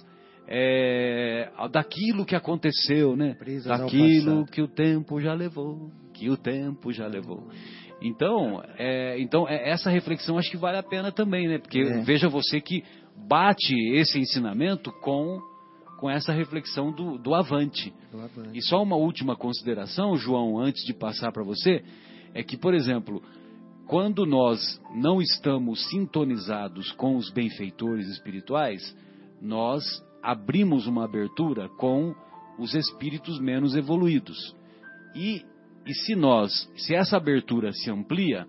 é, daquilo que aconteceu, né? Presas Daquilo que o tempo já levou, que o tempo já levou. Então, é, então é, essa reflexão acho que vale a pena também, né? Porque É. veja você que bate esse ensinamento com, com essa reflexão do, do avante. Do avante. E só uma última consideração, João, antes de passar para você, é que, por exemplo, quando nós não estamos sintonizados com os benfeitores espirituais, nós abrimos uma abertura com os espíritos menos evoluídos. E, e se nós, se essa abertura se amplia,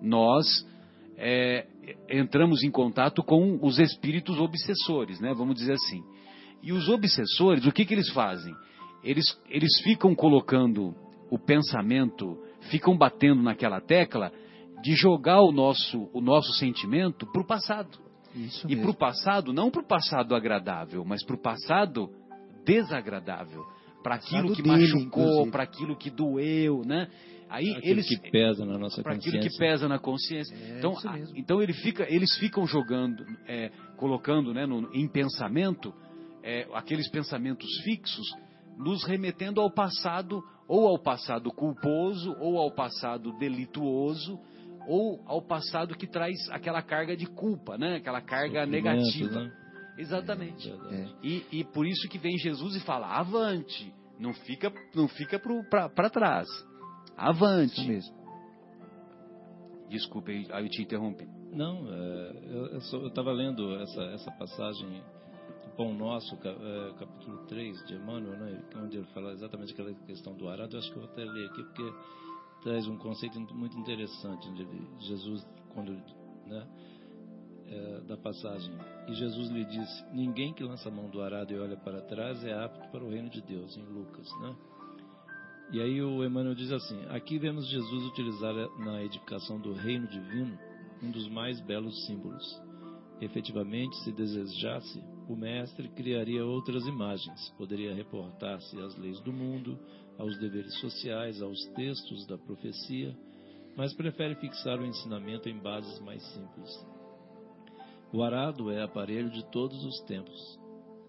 nós é, entramos em contato com os espíritos obsessores, né? Vamos dizer assim. E os obsessores, o que, que eles fazem? Eles, eles ficam colocando o pensamento, ficam batendo naquela tecla de jogar o nosso, o nosso sentimento para o passado. Isso E para o passado, não para o passado agradável, mas para o passado desagradável. Para aquilo que dele, machucou, para aquilo que doeu, né? Aí Aquilo eles que pesa na nossa para aquilo consciência. que pesa na consciência. É, então, a- então ele fica, eles ficam jogando, é, colocando, né, no- em pensamento, é, aqueles pensamentos fixos, nos remetendo ao passado, ou ao passado culposo, ou ao passado delituoso, ou ao passado que traz aquela carga de culpa, né? Aquela carga negativa. né? Exatamente. Verdade. É. E, e por isso que vem Jesus e fala: avante, não fica, não fica para trás, avante. Isso mesmo. Desculpe, aí eu te interrompi. Não, é, eu estava lendo essa, essa passagem do Pão Nosso, é, capítulo 3 de Emmanuel, né, onde ele fala exatamente aquela questão do arado. Eu acho que eu vou até ler aqui, porque traz um conceito muito interessante. Ele- Jesus, quando né, é, da passagem, e Jesus lhe disse: Ninguém que lança a mão do arado e olha para trás é apto para o reino de Deus, em Lucas. Né? E aí o Emmanuel diz assim: aqui vemos Jesus utilizar na edificação do reino divino um dos mais belos símbolos. Efetivamente, se desejasse, o mestre criaria outras imagens, poderia reportar-se às leis do mundo, aos deveres sociais, aos textos da profecia, mas prefere fixar o ensinamento em bases mais simples. O arado é aparelho de todos os tempos.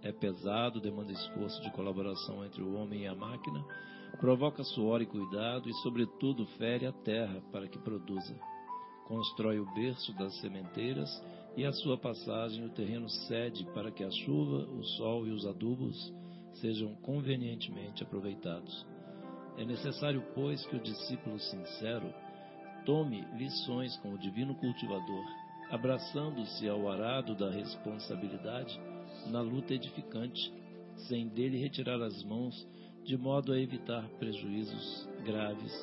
É pesado, demanda esforço de colaboração entre o homem e a máquina, provoca suor e cuidado e, sobretudo, fere a terra para que produza. Constrói o berço das sementeiras e, à sua passagem, o terreno cede para que a chuva, o sol e os adubos sejam convenientemente aproveitados. É necessário, pois, que o discípulo sincero tome lições com o divino cultivador, abraçando-se ao arado da responsabilidade na luta edificante, sem dele retirar as mãos, de modo a evitar prejuízos graves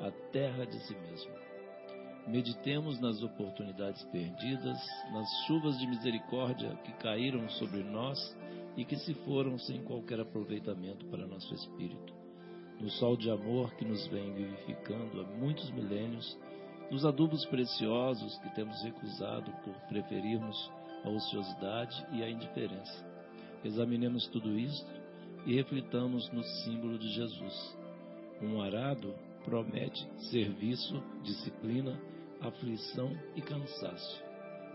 à terra de si mesmo. Meditemos nas oportunidades perdidas, nas chuvas de misericórdia que caíram sobre nós e que se foram sem qualquer aproveitamento para nosso espírito. No sol de amor que nos vem vivificando há muitos milênios, nos adubos preciosos que temos recusado por preferirmos a ociosidade e a indiferença. Examinemos tudo isto e reflitamos no símbolo de Jesus. Um arado promete serviço, disciplina, aflição e cansaço.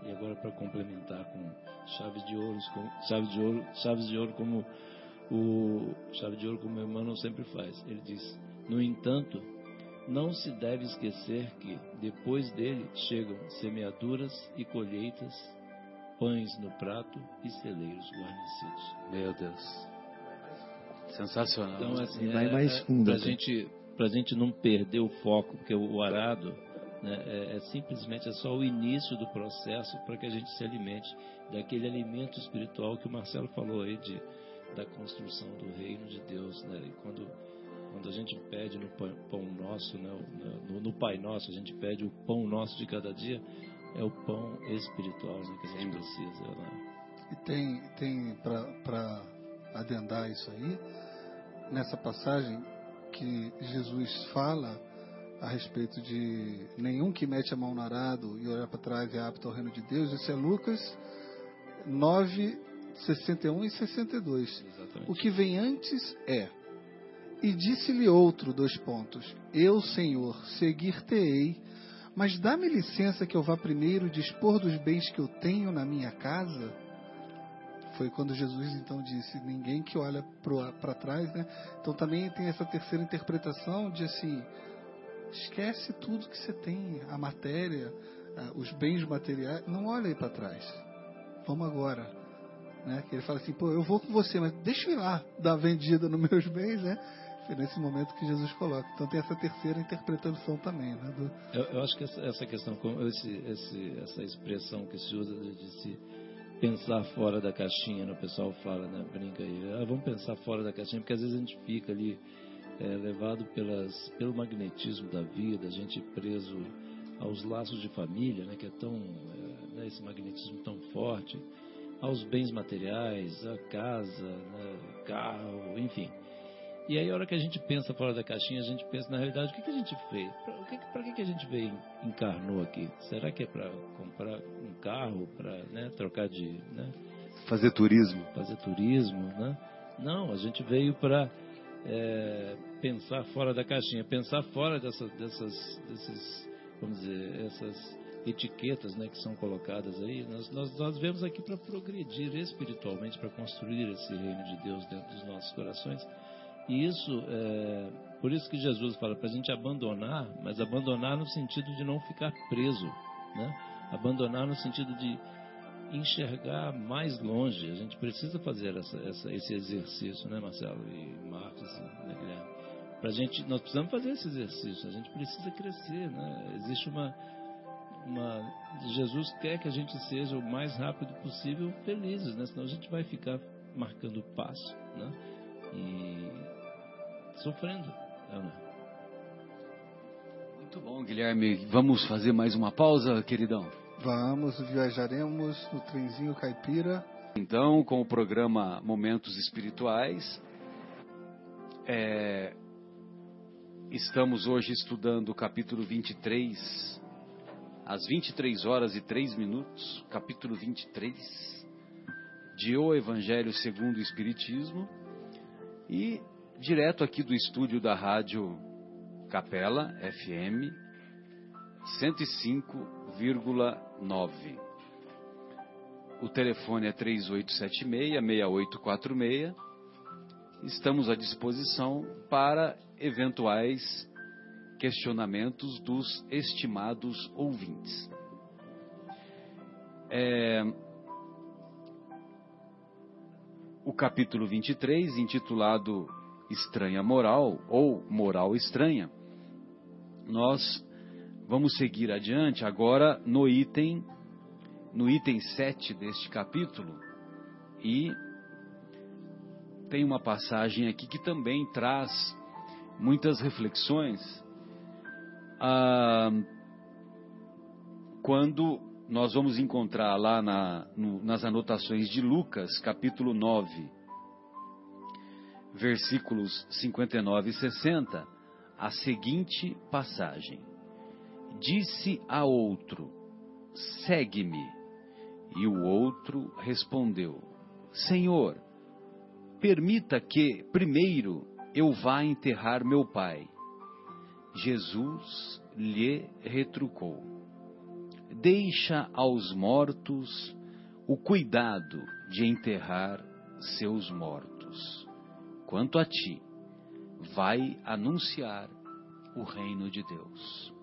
E agora para complementar com chaves de ouro, com chaves de ouro, chaves de ouro como o chave de ouro como o Emmanuel sempre faz. Ele diz: "No entanto, não se deve esquecer que depois dele chegam semeaduras e colheitas, pães no prato e celeiros guarnecidos." Meu Deus. Sensacional. Então, assim, vai é, mais é, fundo, né? gente, pra gente não perder o foco, porque o, o arado né, é, é simplesmente é só o início do processo para que a gente se alimente daquele alimento espiritual que o Marcelo falou aí de da construção do reino de Deus, né? E quando quando a gente pede no pão, nosso, né, no, no Pai Nosso, a gente pede o pão nosso de cada dia, é o pão espiritual né, que a gente precisa. Né? E tem, tem para adendar isso aí, nessa passagem que Jesus fala a respeito de nenhum que mete a mão no arado e olhar para trás é apto ao reino de Deus. Isso é Lucas 9, 61 e 62. Exatamente. O que vem antes é: E disse-lhe outro, dois pontos: Eu, Senhor, seguir-te-ei, mas dá-me licença que eu vá primeiro dispor dos bens que eu tenho na minha casa. Foi quando Jesus então disse: Ninguém que olha para trás, né? Então também tem essa terceira interpretação de assim: esquece tudo que você tem, a matéria, os bens materiais, não olha aí para trás. Vamos agora. Né? Que ele fala assim, pô, eu vou com você, mas deixa eu ir lá dar vendida nos meus bens, né? Foi nesse momento que Jesus coloca. Então tem essa terceira interpretação também, né? Do... Eu, eu, acho que essa, essa questão, esse, esse, essa expressão que se usa de, se pensar fora da caixinha, né? o pessoal fala, né? Brinca aí, ah, vamos pensar fora da caixinha, porque às vezes a gente fica ali é, levado pelas, pelo magnetismo da vida, a gente preso aos laços de família, né? Que é tão, é, né? esse magnetismo tão forte, aos bens materiais, a casa, né? carro, enfim. E aí, a hora que a gente pensa fora da caixinha, a gente pensa na realidade: o que, que a gente fez? Para que, pra que, que a gente veio, encarnou aqui? Será que é para comprar um carro, para né, trocar de. Né, fazer turismo? Fazer turismo, né? Não, a gente veio para é, pensar fora da caixinha, pensar fora dessa, dessas, dessas, vamos dizer, essas etiquetas né, que são colocadas aí. Nós, nós, nós vemos aqui para progredir espiritualmente, para construir esse reino de Deus dentro dos nossos corações. E isso, é, por isso que Jesus fala para a gente abandonar, mas abandonar no sentido de não ficar preso, né? Abandonar no sentido de enxergar mais longe. A gente precisa fazer essa, essa, esse exercício, né, Marcelo e Marcos, né, Guilherme? Pra gente, nós precisamos fazer esse exercício. A gente precisa crescer, né? Existe uma, uma, Jesus quer que a gente seja o mais rápido possível felizes, né? Senão a gente vai ficar marcando passo, né? E sofrendo, né? Muito bom, Guilherme. Vamos fazer mais uma pausa, queridão? Vamos, viajaremos no trenzinho caipira. Então, com o programa Momentos Espirituais, é, estamos hoje estudando o capítulo 23, às 23 horas e 3 minutos, capítulo 23, de O Evangelho segundo o Espiritismo, e direto aqui do estúdio da Rádio Capela FM 105,9. O telefone é 3876-6846. Estamos à disposição para eventuais questionamentos dos estimados ouvintes. É, o capítulo 23, intitulado Estranha Moral ou Moral Estranha, nós Vamos seguir adiante agora no item no item 7 deste capítulo e tem uma passagem aqui que também traz muitas reflexões. Ah, quando nós vamos encontrar lá na, no, nas anotações de Lucas, capítulo 9, versículos 59 e 60, a seguinte passagem disse a outro: Segue-me. E o outro respondeu: Senhor, permita que, primeiro, eu vá enterrar meu pai. Jesus lhe retrucou: Deixa aos mortos o cuidado de enterrar seus mortos. Quanto a ti, vai anunciar o reino de Deus.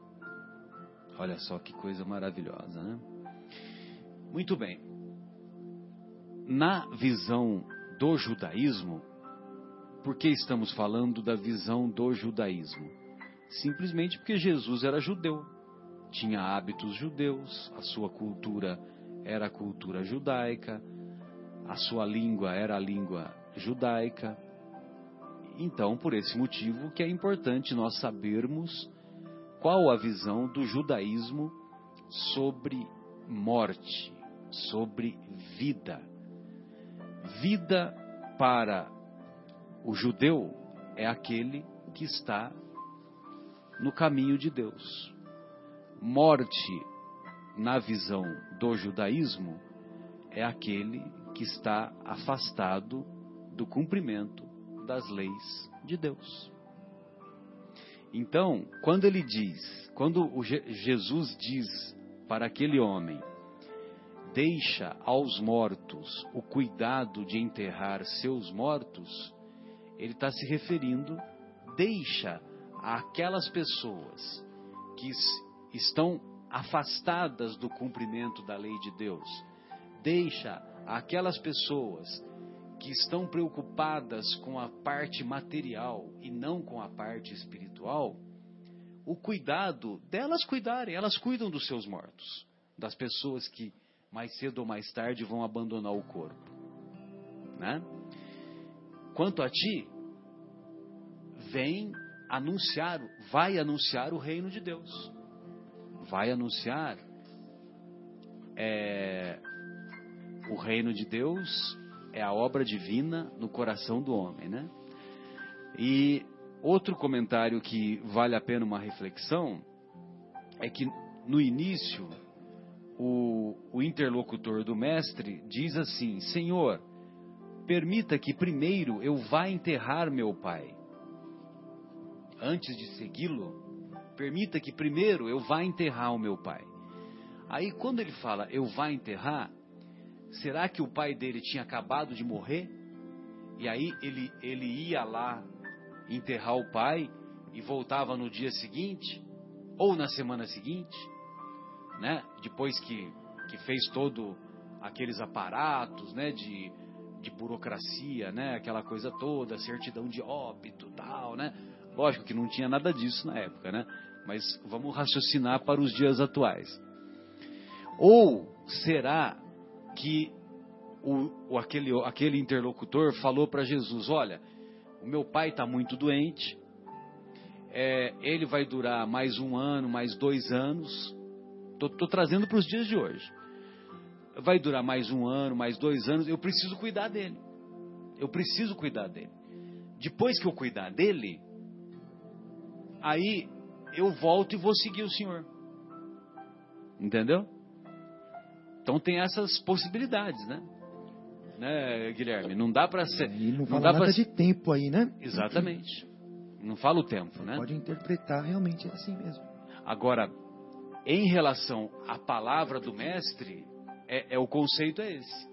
Olha só que coisa maravilhosa, né? Muito bem. Na visão do judaísmo, por que estamos falando da visão do judaísmo? Simplesmente porque Jesus era judeu, tinha hábitos judeus, a sua cultura era a cultura judaica, a sua língua era a língua judaica. Então, por esse motivo que é importante nós sabermos qual a visão do judaísmo sobre morte, sobre vida. Vida para o judeu é aquele que está no caminho de Deus. Morte, na visão do judaísmo, é aquele que está afastado do cumprimento das leis de Deus. Então, quando ele diz, quando Jesus diz para aquele homem, deixa aos mortos o cuidado de enterrar seus mortos, ele está se referindo, deixa aquelas pessoas que estão afastadas do cumprimento da lei de Deus, deixa aquelas pessoas que estão preocupadas com a parte material e não com a parte espiritual, o cuidado delas cuidarem, elas cuidam dos seus mortos, das pessoas que mais cedo ou mais tarde vão abandonar o corpo, né? Quanto a ti, vem anunciar, vai anunciar o reino de Deus, vai anunciar é, o reino de Deus é a obra divina no coração do homem, né? E outro comentário que vale a pena uma reflexão é que no início o, o interlocutor do mestre diz assim: Senhor, permita que primeiro eu vá enterrar meu pai. Antes de segui-lo, permita que primeiro eu vá enterrar o meu pai. Aí quando ele fala eu vá enterrar, será que o pai dele tinha acabado de morrer? E aí ele, ele ia lá enterrar o pai e voltava no dia seguinte? Ou na semana seguinte? Né? Depois que, que fez todo aqueles aparatos né? de, de burocracia, né? aquela coisa toda, certidão de óbito tal, né? Lógico que não tinha nada disso na época, né? Mas vamos raciocinar para os dias atuais. Ou será que o, o, aquele, aquele interlocutor falou para Jesus: Olha, o meu pai está muito doente, é, ele vai durar mais um ano, mais dois anos. Estou trazendo para os dias de hoje. Vai durar mais um ano, mais dois anos. Eu preciso cuidar dele. Eu preciso cuidar dele. Depois que eu cuidar dele, aí eu volto e vou seguir o Senhor. Entendeu? Então tem essas possibilidades, né? Né, Guilherme? Não dá para ser. E não, não dá nada pra... de tempo aí, né? Exatamente. Não fala o tempo, né? Pode interpretar realmente assim mesmo. Agora, em relação à palavra do mestre, é, é o conceito é esse.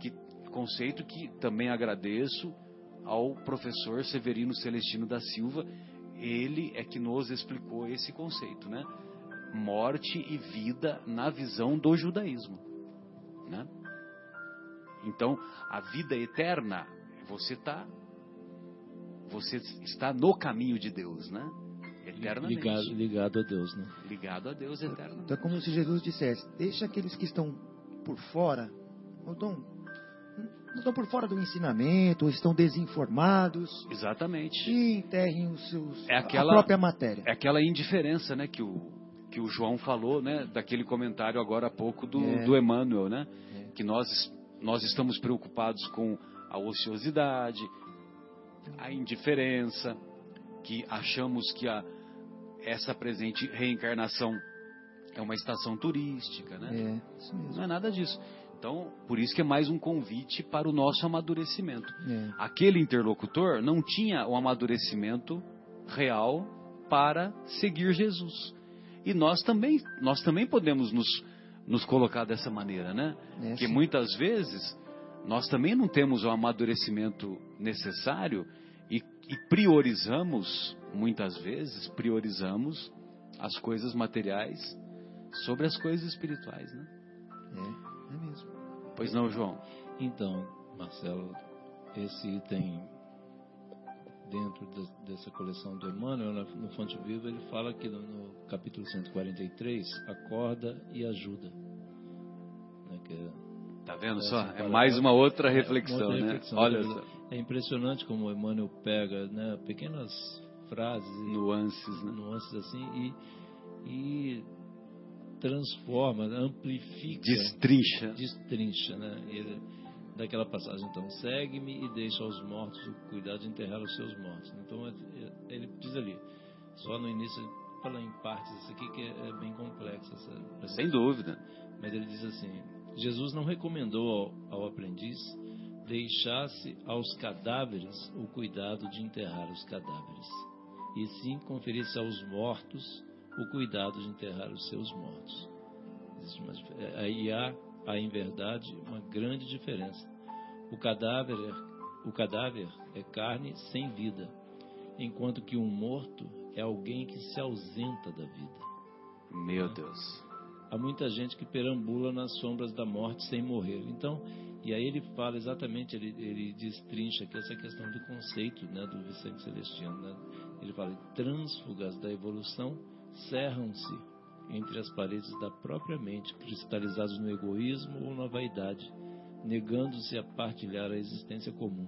Que conceito que também agradeço ao professor Severino Celestino da Silva. Ele é que nos explicou esse conceito, né? Morte e vida na visão do judaísmo. Né? Então, a vida eterna, você está você está no caminho de Deus, né? Eternamente. Ligado, ligado a Deus, né? Ligado a Deus eternamente. Então é como se Jesus dissesse: deixa aqueles que estão por fora, não estão por fora do ensinamento, estão desinformados. Exatamente. E enterrem os seus, é aquela, a própria matéria. É aquela indiferença, né, que o que o João falou, né, daquele comentário agora há pouco do, é. do Emmanuel, né, é. que nós, nós estamos preocupados com a ociosidade, a indiferença, que achamos que a, essa presente reencarnação é uma estação turística, né? É, isso mesmo. Não é nada disso. Então, por isso que é mais um convite para o nosso amadurecimento. É. Aquele interlocutor não tinha o amadurecimento real para seguir Jesus. E nós também, nós também podemos nos, nos colocar dessa maneira, né? É, Porque muitas vezes nós também não temos o amadurecimento necessário e, e priorizamos, muitas vezes, priorizamos as coisas materiais sobre as coisas espirituais, né? É, é mesmo. Pois não, João? Então, Marcelo, esse item dentro de, dessa coleção do Emmanuel, no Fonte Viva, ele fala que no, no capítulo 143, acorda e ajuda. Né, é, tá vendo só? É mais uma outra reflexão, outra né? reflexão, Olha né? só. É impressionante como o Emmanuel pega né, pequenas frases, e Nuances, né? nuances assim e, e transforma, amplifica, Destrincha. destrincha, né? Daquela passagem, então, segue-me e deixa aos mortos o cuidado de enterrar os seus mortos. Então, ele diz ali, só no início falar em partes isso aqui que é, é bem complexo. Essa, Sem dúvida. Mas ele diz assim: Jesus não recomendou ao, ao aprendiz deixasse aos cadáveres o cuidado de enterrar os cadáveres, e sim conferisse aos mortos o cuidado de enterrar os seus mortos. É, aí há, há em verdade uma grande diferença. O cadáver, é, o cadáver é carne sem vida, enquanto que um morto é alguém que se ausenta da vida. Meu Deus. Há muita gente que perambula nas sombras da morte sem morrer. Então, e aí ele fala exatamente, ele, ele destrincha aqui essa questão do conceito né, do Vicente Celestino. Né? Ele fala, trânsfugas da evolução cerram-se entre as paredes da própria mente, cristalizados no egoísmo ou na vaidade, negando-se a partilhar a existência comum.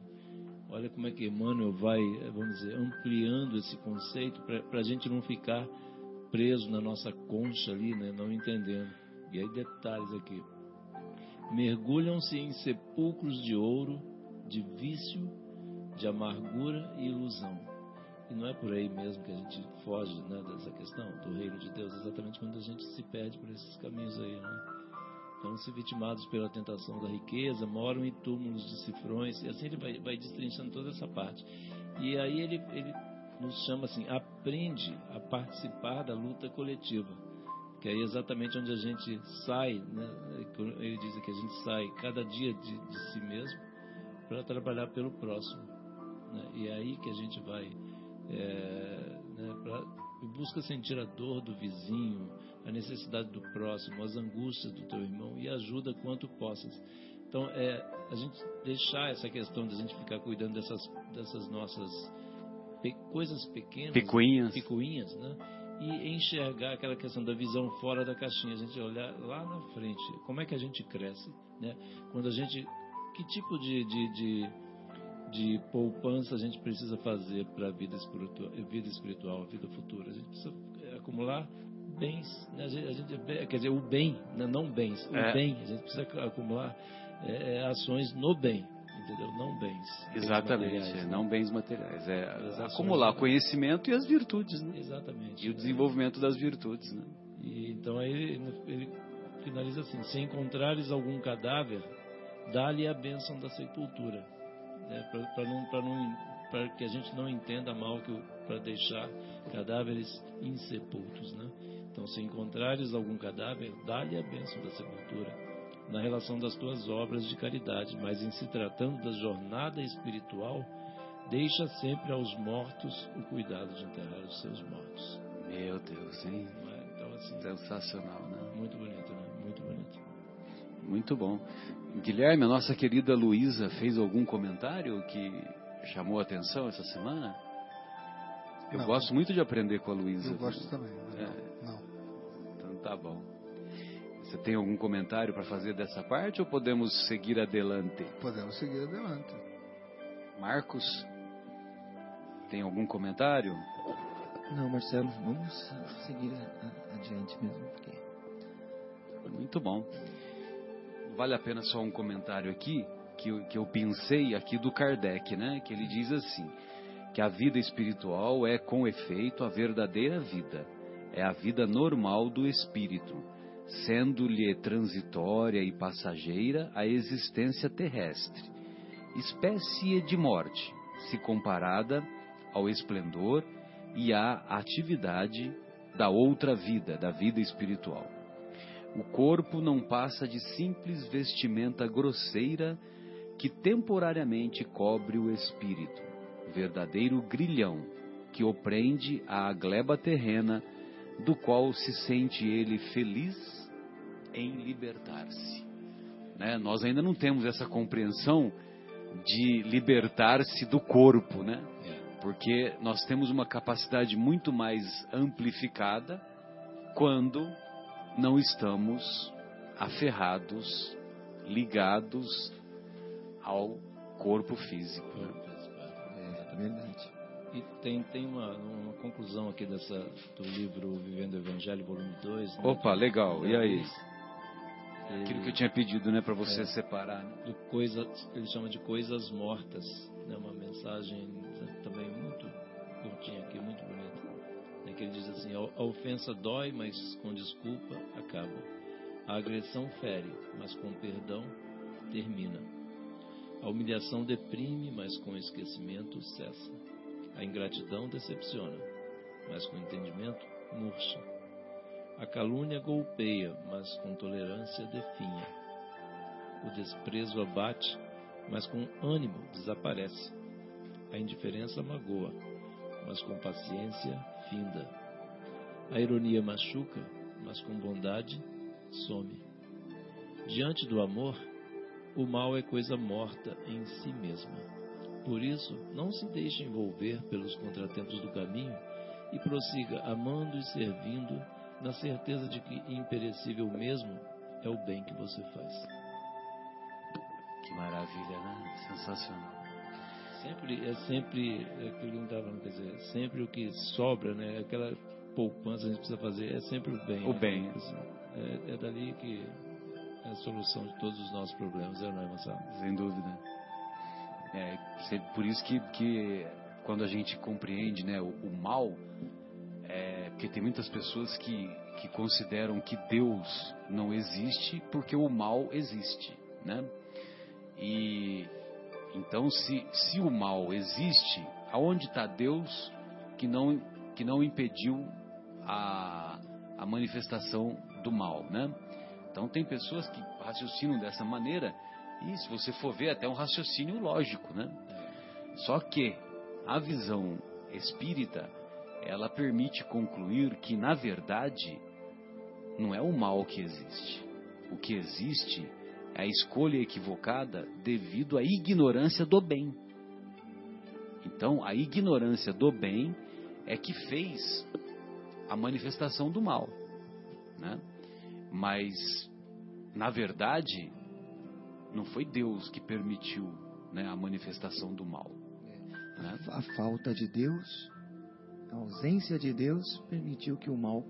Olha como é que Emmanuel vai, vamos dizer, ampliando esse conceito para a gente não ficar preso na nossa concha ali, né, não entendendo. E aí detalhes aqui. Mergulham-se em sepulcros de ouro, de vício, de amargura e ilusão. E não é por aí mesmo que a gente foge né, dessa questão do reino de Deus, exatamente quando a gente se perde por esses caminhos aí, né? Então, se vitimados pela tentação da riqueza, moram em túmulos de cifrões, e assim ele vai, vai destrinchando toda essa parte. E aí ele, ele nos chama assim, aprende a participar da luta coletiva, que é exatamente onde a gente sai, né? ele diz que a gente sai cada dia de, de si mesmo para trabalhar pelo próximo. Né? E é aí que a gente vai, é, né, pra, busca sentir a dor do vizinho, a necessidade do próximo, as angústias do teu irmão e ajuda quanto possas. Então, é a gente deixar essa questão de a gente ficar cuidando dessas, dessas nossas pe coisas pequenas, picuinhas. picuinhas, né? E enxergar aquela questão da visão fora da caixinha, a gente olhar lá na frente, como é que a gente cresce, né? Quando a gente, que tipo de, de, de, de poupança a gente precisa fazer para a vida espiritual, vida espiritual, vida futura? A gente precisa acumular bens, né? a gente, a gente, quer dizer, o bem, né? não bens, o é. bem, a gente precisa acumular é, é ações no bem, entendeu? Não bens. Exatamente, bens materiais, não né? bens materiais. É acumular conhecimento e as virtudes, né? Exatamente. E o desenvolvimento das virtudes, né? E, então aí ele, ele finaliza assim: se encontrares algum cadáver, dá-lhe a bênção da sepultura, né? para não, para não, para que a gente não entenda mal que para deixar cadáveres insepultos, né? Então, se encontrares algum cadáver, dá-lhe a bênção da sepultura na relação das tuas obras de caridade, mas em se tratando da jornada espiritual, deixa sempre aos mortos o cuidado de enterrar os seus mortos. Meu Deus, hein? É? Então, assim, Sensacional, né? Muito bonito. Muito bom. Guilherme, a nossa querida Luísa fez algum comentário que chamou a atenção essa semana? Eu não, gosto muito de aprender com a Luísa. Eu gosto também. É. Não. Então tá bom. Você tem algum comentário para fazer dessa parte ou podemos seguir adelante? Podemos seguir adelante. Marcos, tem algum comentário? Não, Marcelo, vamos seguir adiante mesmo. Porque... Muito bom. Vale a pena só um comentário aqui, que eu, que eu pensei aqui do Kardec, né? Que ele diz assim, que a vida espiritual é, com efeito, a verdadeira vida. É a vida normal do espírito sendo-lhe transitória e passageira a existência terrestre, espécie de morte, se comparada ao esplendor e à atividade da outra vida, da vida espiritual. O corpo não passa de simples vestimenta grosseira que temporariamente cobre o espírito, verdadeiro grilhão que o prende à gleba terrena, do qual se sente ele feliz em libertar-se. Né? Nós ainda não temos essa compreensão de libertar-se do corpo, né? É. Porque nós temos uma capacidade muito mais amplificada quando não estamos aferrados, ligados ao corpo físico. Né? É verdade. E tem, tem uma, uma conclusão aqui dessa, do livro Vivendo o Evangelho, volume 2. Né? Opa, legal. E aí? Aquilo que eu tinha pedido, né, para você é, separar. Né? Do coisa, ele chama de coisas mortas, né, uma mensagem que ele diz assim: a ofensa dói, mas com desculpa acaba. A agressão fere, mas com perdão termina. A humilhação deprime, mas com esquecimento cessa. A ingratidão decepciona, mas com entendimento murcha. A calúnia golpeia, mas com tolerância definha. O desprezo abate, mas com ânimo desaparece. A indiferença magoa, mas com paciência finda. A ironia machuca, mas com bondade some. Diante do amor, o mal é coisa morta em si mesma. Por isso, não se deixe envolver pelos contratempos do caminho e prossiga amando e servindo, na certeza de que imperecível mesmo é o bem que você faz. Que maravilha, né? Sensacional. Sempre, é sempre, é aquilo que não estava quer dizer, sempre o que sobra, né? Aquela poupança que a gente precisa fazer é sempre o bem. O né? bem. É, é dali que é a solução de todos os nossos problemas, é, não é, Marcelo? Sem dúvida. É por isso que, que quando a gente compreende né, o, o mal, é, porque tem muitas pessoas que, que consideram que Deus não existe porque o mal existe, né? E então se, se o mal existe, aonde está Deus que não que não impediu a, a manifestação do mal, né? Então tem pessoas que raciocinam dessa maneira e se você for ver até um raciocínio lógico, né? Só que a visão espírita ela permite concluir que na verdade não é o mal que existe. O que existe a escolha equivocada devido à ignorância do bem. Então, a ignorância do bem é que fez a manifestação do mal, né? Mas na verdade não foi Deus que permitiu né, a manifestação do mal. Né? A falta de Deus, a ausência de Deus, permitiu que o mal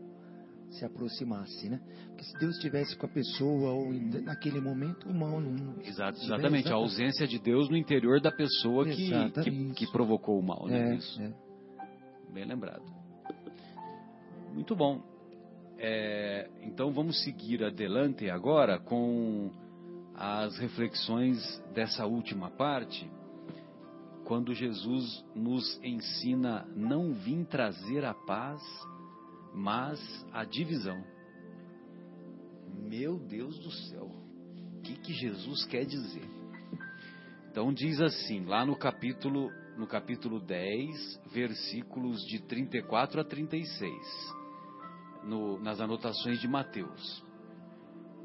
se aproximasse, né? Porque se Deus estivesse com a pessoa ou naquele momento, o mal não. Exato, Bem, exatamente, a ausência de Deus no interior da pessoa que, que, que provocou o mal. Né? É, Isso, é. bem lembrado. Muito bom. É, então vamos seguir adelante agora com as reflexões dessa última parte, quando Jesus nos ensina não vim trazer a paz, mas a divisão. Meu Deus do céu, o que, que Jesus quer dizer? Então diz assim, lá no capítulo, no capítulo 10, versículos de 34 a 36, no, nas anotações de Mateus.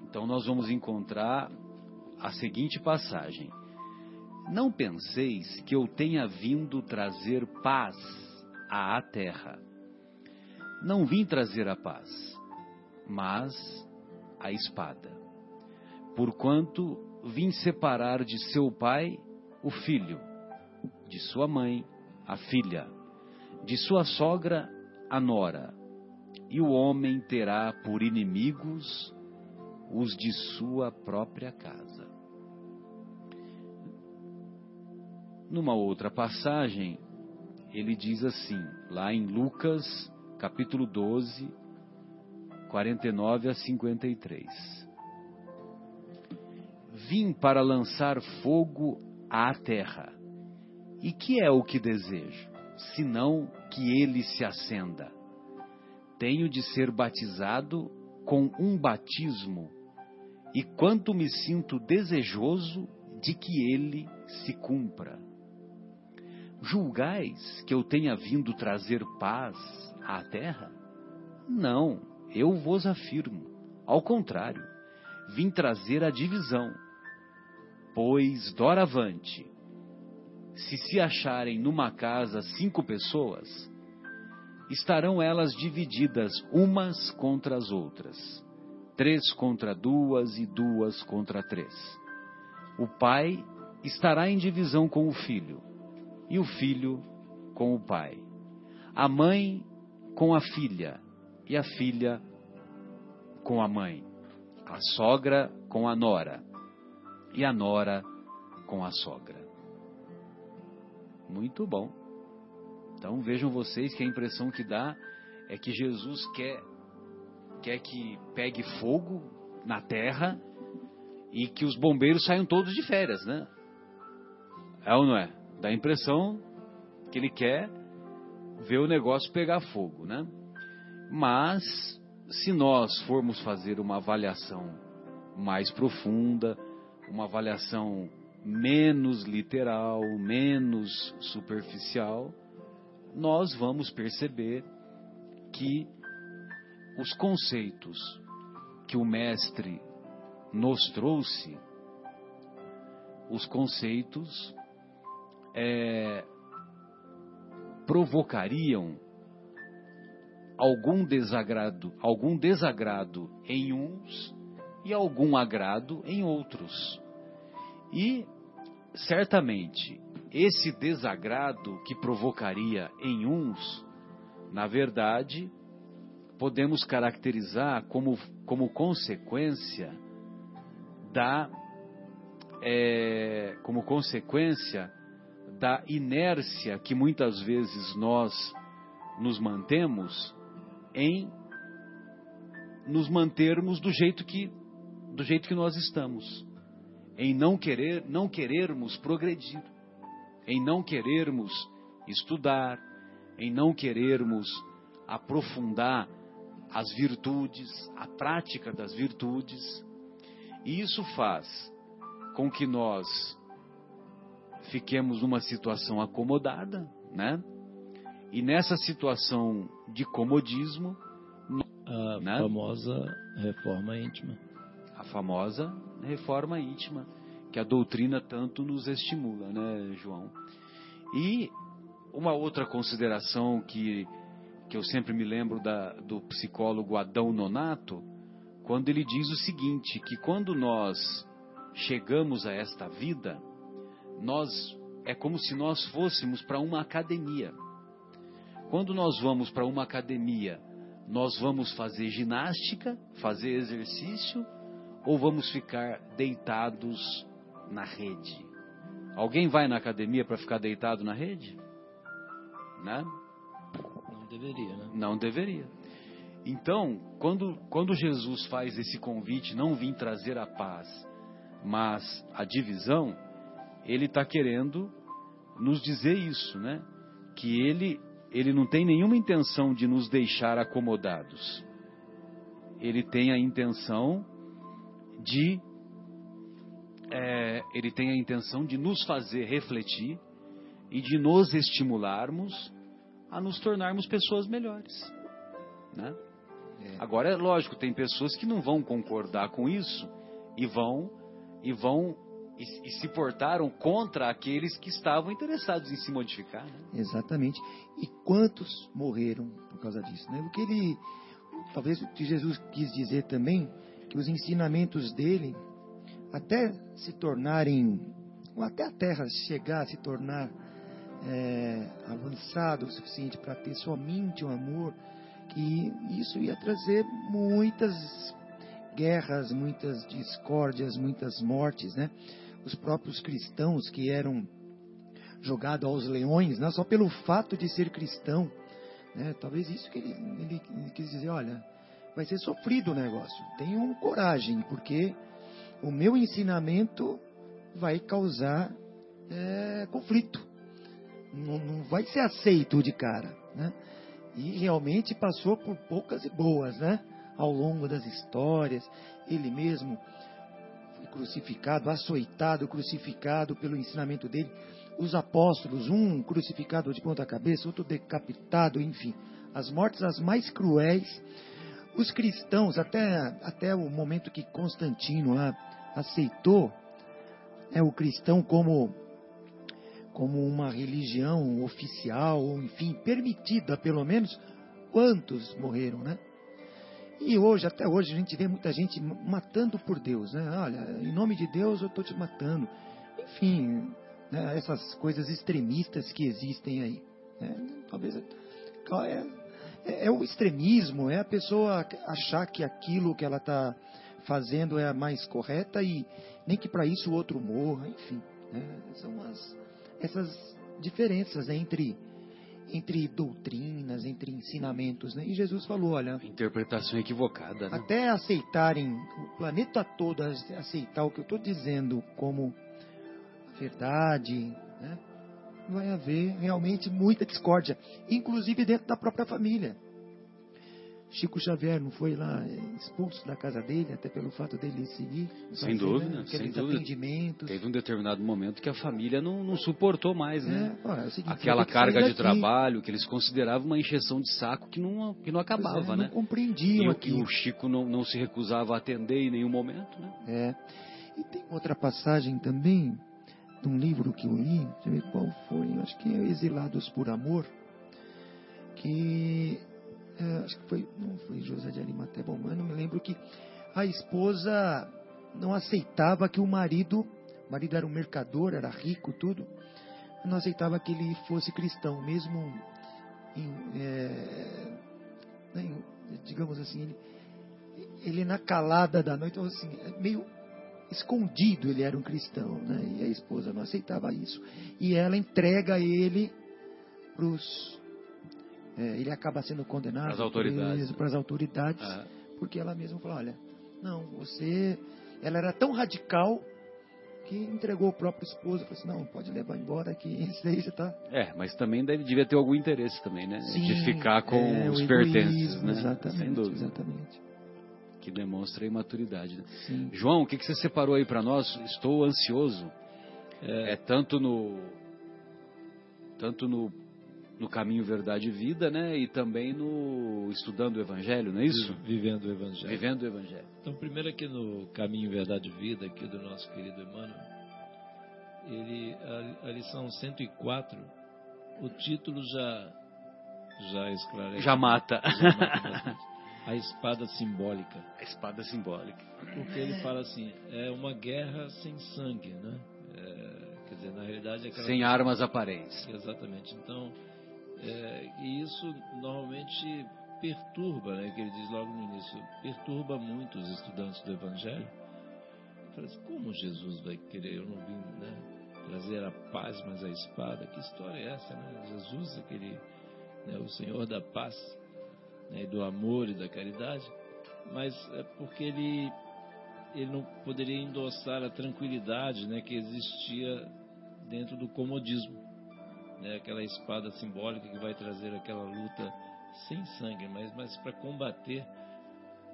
Então nós vamos encontrar a seguinte passagem: Não penseis que eu tenha vindo trazer paz à terra. Não vim trazer a paz, mas a espada. Porquanto vim separar de seu pai o filho, de sua mãe a filha, de sua sogra a nora, e o homem terá por inimigos os de sua própria casa. Numa outra passagem, ele diz assim, lá em Lucas, capítulo 12, 49 a 53. Vim para lançar fogo à terra. E que é o que desejo, senão que ele se acenda? Tenho de ser batizado com um batismo, e quanto me sinto desejoso de que ele se cumpra. Julgais que eu tenha vindo trazer paz à terra? Não, eu vos afirmo. Ao contrário, vim trazer a divisão. Pois, doravante, se se acharem numa casa cinco pessoas, estarão elas divididas umas contra as outras, três contra duas e duas contra três. O pai estará em divisão com o filho, e o filho com o pai, a mãe com a filha, e a filha com a mãe, a sogra com a nora, e a nora com a sogra. Muito bom. Então vejam vocês que a impressão que dá é que Jesus quer, quer que pegue fogo na terra e que os bombeiros saiam todos de férias, né? É ou não é? Dá a impressão que ele quer ver o negócio pegar fogo, né? Mas se nós formos fazer uma avaliação mais profunda, uma avaliação menos literal, menos superficial, nós vamos perceber que os conceitos que o mestre nos trouxe, os conceitos é, provocariam algum desagrado, algum desagrado em uns e algum agrado em outros. E certamente esse desagrado que provocaria em uns, na verdade, podemos caracterizar como, como consequência da é, como consequência da inércia que muitas vezes nós nos mantemos em nos mantermos do jeito que do jeito que nós estamos, em não querer, não querermos progredir, em não querermos estudar, em não querermos aprofundar as virtudes, a prática das virtudes. E isso faz com que nós fiquemos numa situação acomodada, né? E nessa situação de comodismo, a né? famosa reforma íntima. a famosa reforma íntima, que a doutrina tanto nos estimula, né, João? E uma outra consideração que, que eu sempre me lembro da, do psicólogo Adão Nonato, quando ele diz o seguinte, que quando nós chegamos a esta vida, nós é como se nós fôssemos para uma academia. Quando nós vamos para uma academia, nós vamos fazer ginástica, fazer exercício ou vamos ficar deitados na rede? Alguém vai na academia para ficar deitado na rede? Né? Não deveria, né? Não deveria. Então, quando, quando Jesus faz esse convite, não vim trazer a paz, mas a divisão, ele está querendo nos dizer isso, né? Que ele, ele não tem nenhuma intenção de nos deixar acomodados. Ele tem a intenção de é, ele tem a intenção de nos fazer refletir e de nos estimularmos a nos tornarmos pessoas melhores, né? Agora é lógico, tem pessoas que não vão concordar com isso e vão e vão e, e se portaram contra aqueles que estavam interessados em se modificar. Né? Exatamente. E quantos morreram por causa disso? Né? O que ele, talvez o que Jesus quis dizer também, que os ensinamentos dele, até se tornarem, ou até a Terra chegar a se tornar é, avançado o suficiente para ter somente o amor, que isso ia trazer muitas guerras, muitas discórdias, muitas mortes, né? Os próprios cristãos que eram jogados aos leões, não só pelo fato de ser cristão, né? Talvez isso que ele, ele, quis dizer, olha, vai ser sofrido o negócio. Tenham coragem, porque o meu ensinamento vai causar é, conflito. Não, não vai ser aceito de cara, né? E realmente passou por poucas e boas, né? Ao longo das histórias, ele mesmo crucificado, açoitado, crucificado pelo ensinamento dele. Os apóstolos, um crucificado de ponta cabeça, outro decapitado, enfim, as mortes as mais cruéis. Os cristãos, até, até o momento que Constantino lá aceitou é, o cristão como como uma religião oficial, enfim, permitida pelo menos, quantos morreram, né? E hoje, até hoje, a gente vê muita gente matando por Deus, né? Olha, em nome de Deus eu estou te matando. Enfim, né, essas coisas extremistas que existem aí. Né? Talvez é, é, é, o extremismo, é a pessoa achar que aquilo que ela está fazendo é a mais correta e nem que para isso o outro morra, enfim. Né? São as, essas diferenças entre, entre doutrinas, entre ensinamentos, né? E Jesus falou, olha, Interpretação equivocada, né? até aceitarem, o planeta todo aceitar o que eu estou dizendo como verdade, né? vai haver realmente muita discórdia, inclusive dentro da própria família. Chico Xavier não foi lá expulso da casa dele, até pelo fato dele seguir. Sem fazer, dúvida, né, sem dúvida. Teve um determinado momento que a família não, não suportou mais, né? É, ó, é seguinte, Aquela carga de trabalho que eles consideravam uma encheção de saco que não, que não é, acabava, não né? compreendiam E, o- aqui. e o Chico não, não se recusava a atender em nenhum momento, né? É. E tem outra passagem também, de um livro que eu li, deixa eu ver qual foi, acho que é Exilados por Amor, que é, acho que foi, não foi José de Arimaté, bom, eu não me lembro que a esposa não aceitava que o marido, o marido era um mercador, era rico, tudo, não aceitava que ele fosse cristão, mesmo em, é, né, em- digamos assim, ele, ele na calada da noite, então, assim, meio escondido ele era um cristão, né? E a esposa não aceitava isso. E ela entrega ele para os. Ele acaba sendo condenado Pras autoridades, né? para as autoridades, Ah, porque ela mesma falou: olha, não, você. Ela era tão radical que entregou o próprio esposo. Falou assim: não, pode levar embora que isso aí já está. é, mas também deve, devia ter algum interesse também, né? Sim, de ficar com é, os pertences, né? Exatamente, Sem dúvida. exatamente. Que demonstra a imaturidade. Né? João, o que, que você separou aí para nós? Estou ansioso. É, tanto no tanto no, no caminho verdade e vida, né? E também no estudando o Evangelho, não é isso? Vivendo o Evangelho. Vivendo o Evangelho. Então, primeiro aqui no Caminho Verdade e Vida, aqui do nosso querido Emmanuel, ele, a, a lição 104, o título já, já esclarece. Já mata. já mata. A espada simbólica. A espada simbólica. Porque ele fala assim, é uma guerra sem sangue, né? É, quer dizer, na realidade é aquela Sem armas aparentes. Exatamente. Então, é, e isso normalmente perturba, né? Que ele diz logo no início, perturba muito os estudantes do Evangelho. Assim, como Jesus vai querer? Eu não vim, né? Trazer a paz, mas a espada. Que história é essa, né? Jesus, aquele, né, o Senhor da paz, né, do amor e da caridade, mas é porque ele ele não poderia endossar a tranquilidade, né, que existia dentro do comodismo né, aquela espada simbólica que vai trazer aquela luta sem sangue, mas, mas para combater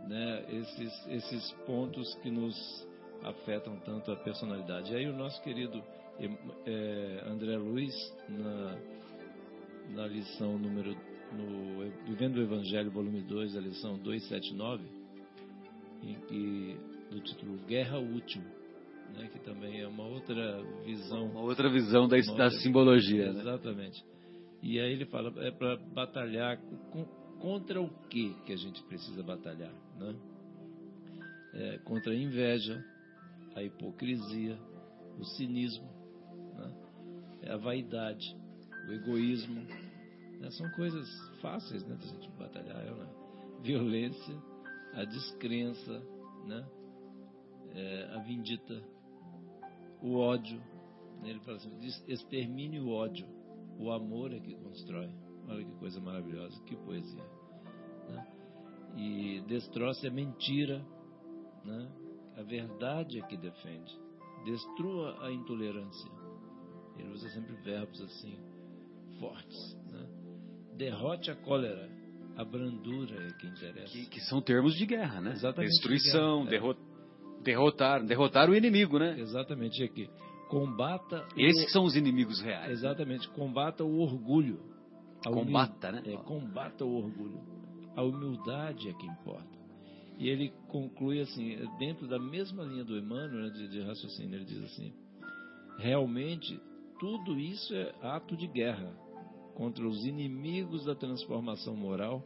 né, esses, esses pontos que nos afetam tanto a personalidade. E aí o nosso querido eh, André Luiz, na, na lição número, no Vivendo o Evangelho, volume 2, a lição 279, em que, do título Guerra Útil, né, que também é uma outra visão Uma outra visão da, Uma da simbologia, né? Exatamente. E aí ele fala, é para batalhar com- contra o que que a gente precisa batalhar, né? É, contra a inveja, a hipocrisia, o cinismo, né? É a vaidade, o egoísmo, né? São coisas fáceis, né, da gente batalhar, é, né? Violência, a descrença, né? É, a vindita, o ódio? Ele fala assim, diz, extermine o ódio. O amor é que constrói. Olha que coisa maravilhosa, que poesia. né? E destroce a mentira. Né? A verdade é que defende. Destrua a intolerância. Ele usa sempre verbos assim, fortes. Né? Derrote a cólera. A brandura é que interessa. Que, que são termos de guerra, né? Exatamente, Destruição, de guerra, é. Derro- derrotar, derrotar o inimigo, né? Exatamente aqui. Combata o- Esses que são os inimigos reais. Exatamente, combata o orgulho. A humil- Combata, né? É, combata o orgulho. A humildade é que importa. E ele conclui assim, dentro da mesma linha do Emmanuel, né, de, de raciocínio, ele diz assim: realmente tudo isso é ato de guerra contra os inimigos da transformação moral,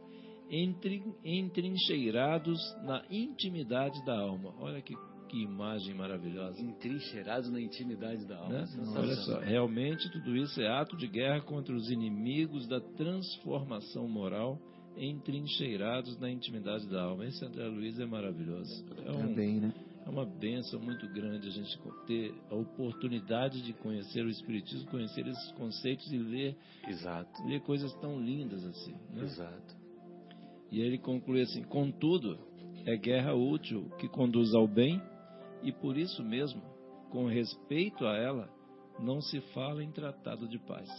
entre, entrincheirados na intimidade da alma. Olha que, que imagem maravilhosa. Entrincheirados na intimidade da alma. Né? Olha só, realmente tudo isso é ato de guerra contra os inimigos da transformação moral entrincheirados na intimidade da alma. Esse André Luiz é maravilhoso. É um, Também, né? é uma benção muito grande a gente ter a oportunidade de conhecer o Espiritismo, conhecer esses conceitos e ler, Exato. ler coisas tão lindas assim. Né? Exato. E aí ele conclui assim: contudo, é guerra útil que conduz ao bem, e por isso mesmo, com respeito a ela, não se fala em tratado de paz.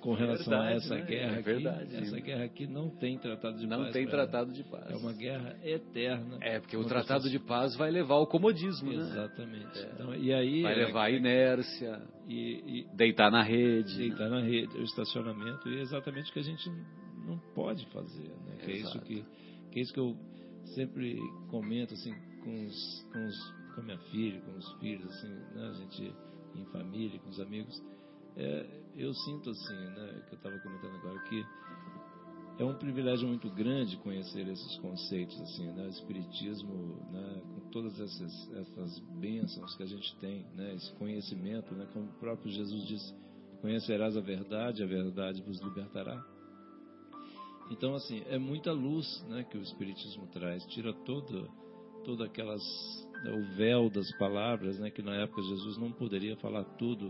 Com relação a Verdade, essa né? guerra É aqui, verdade. essa guerra aqui não tem tratado de Não paz. tem pra ela. tratado de paz. É uma guerra eterna. É, porque o tratado essas- de paz vai levar ao comodismo, né? Exatamente. Então, e aí Vai é- levar à inércia, e, e deitar na rede. deitar na rede, o estacionamento, e é exatamente o que a gente não pode fazer, né? Que é isso que, que é isso que eu sempre comento assim com os, com, os, com a minha filha, com os filhos, assim, né? A gente em família, com os amigos. É, eu sinto assim, né? Que eu estava comentando agora que é um privilégio muito grande conhecer esses conceitos assim, né? O espiritismo, né? Com todas essas essas bênçãos que a gente tem, né? Esse conhecimento, né? Como o próprio Jesus disse, conhecerás a verdade, a verdade vos libertará. Então, assim, é muita luz, né? Que o espiritismo traz, tira todo toda aquelas né, o véu das palavras, né? Que na época Jesus não poderia falar tudo,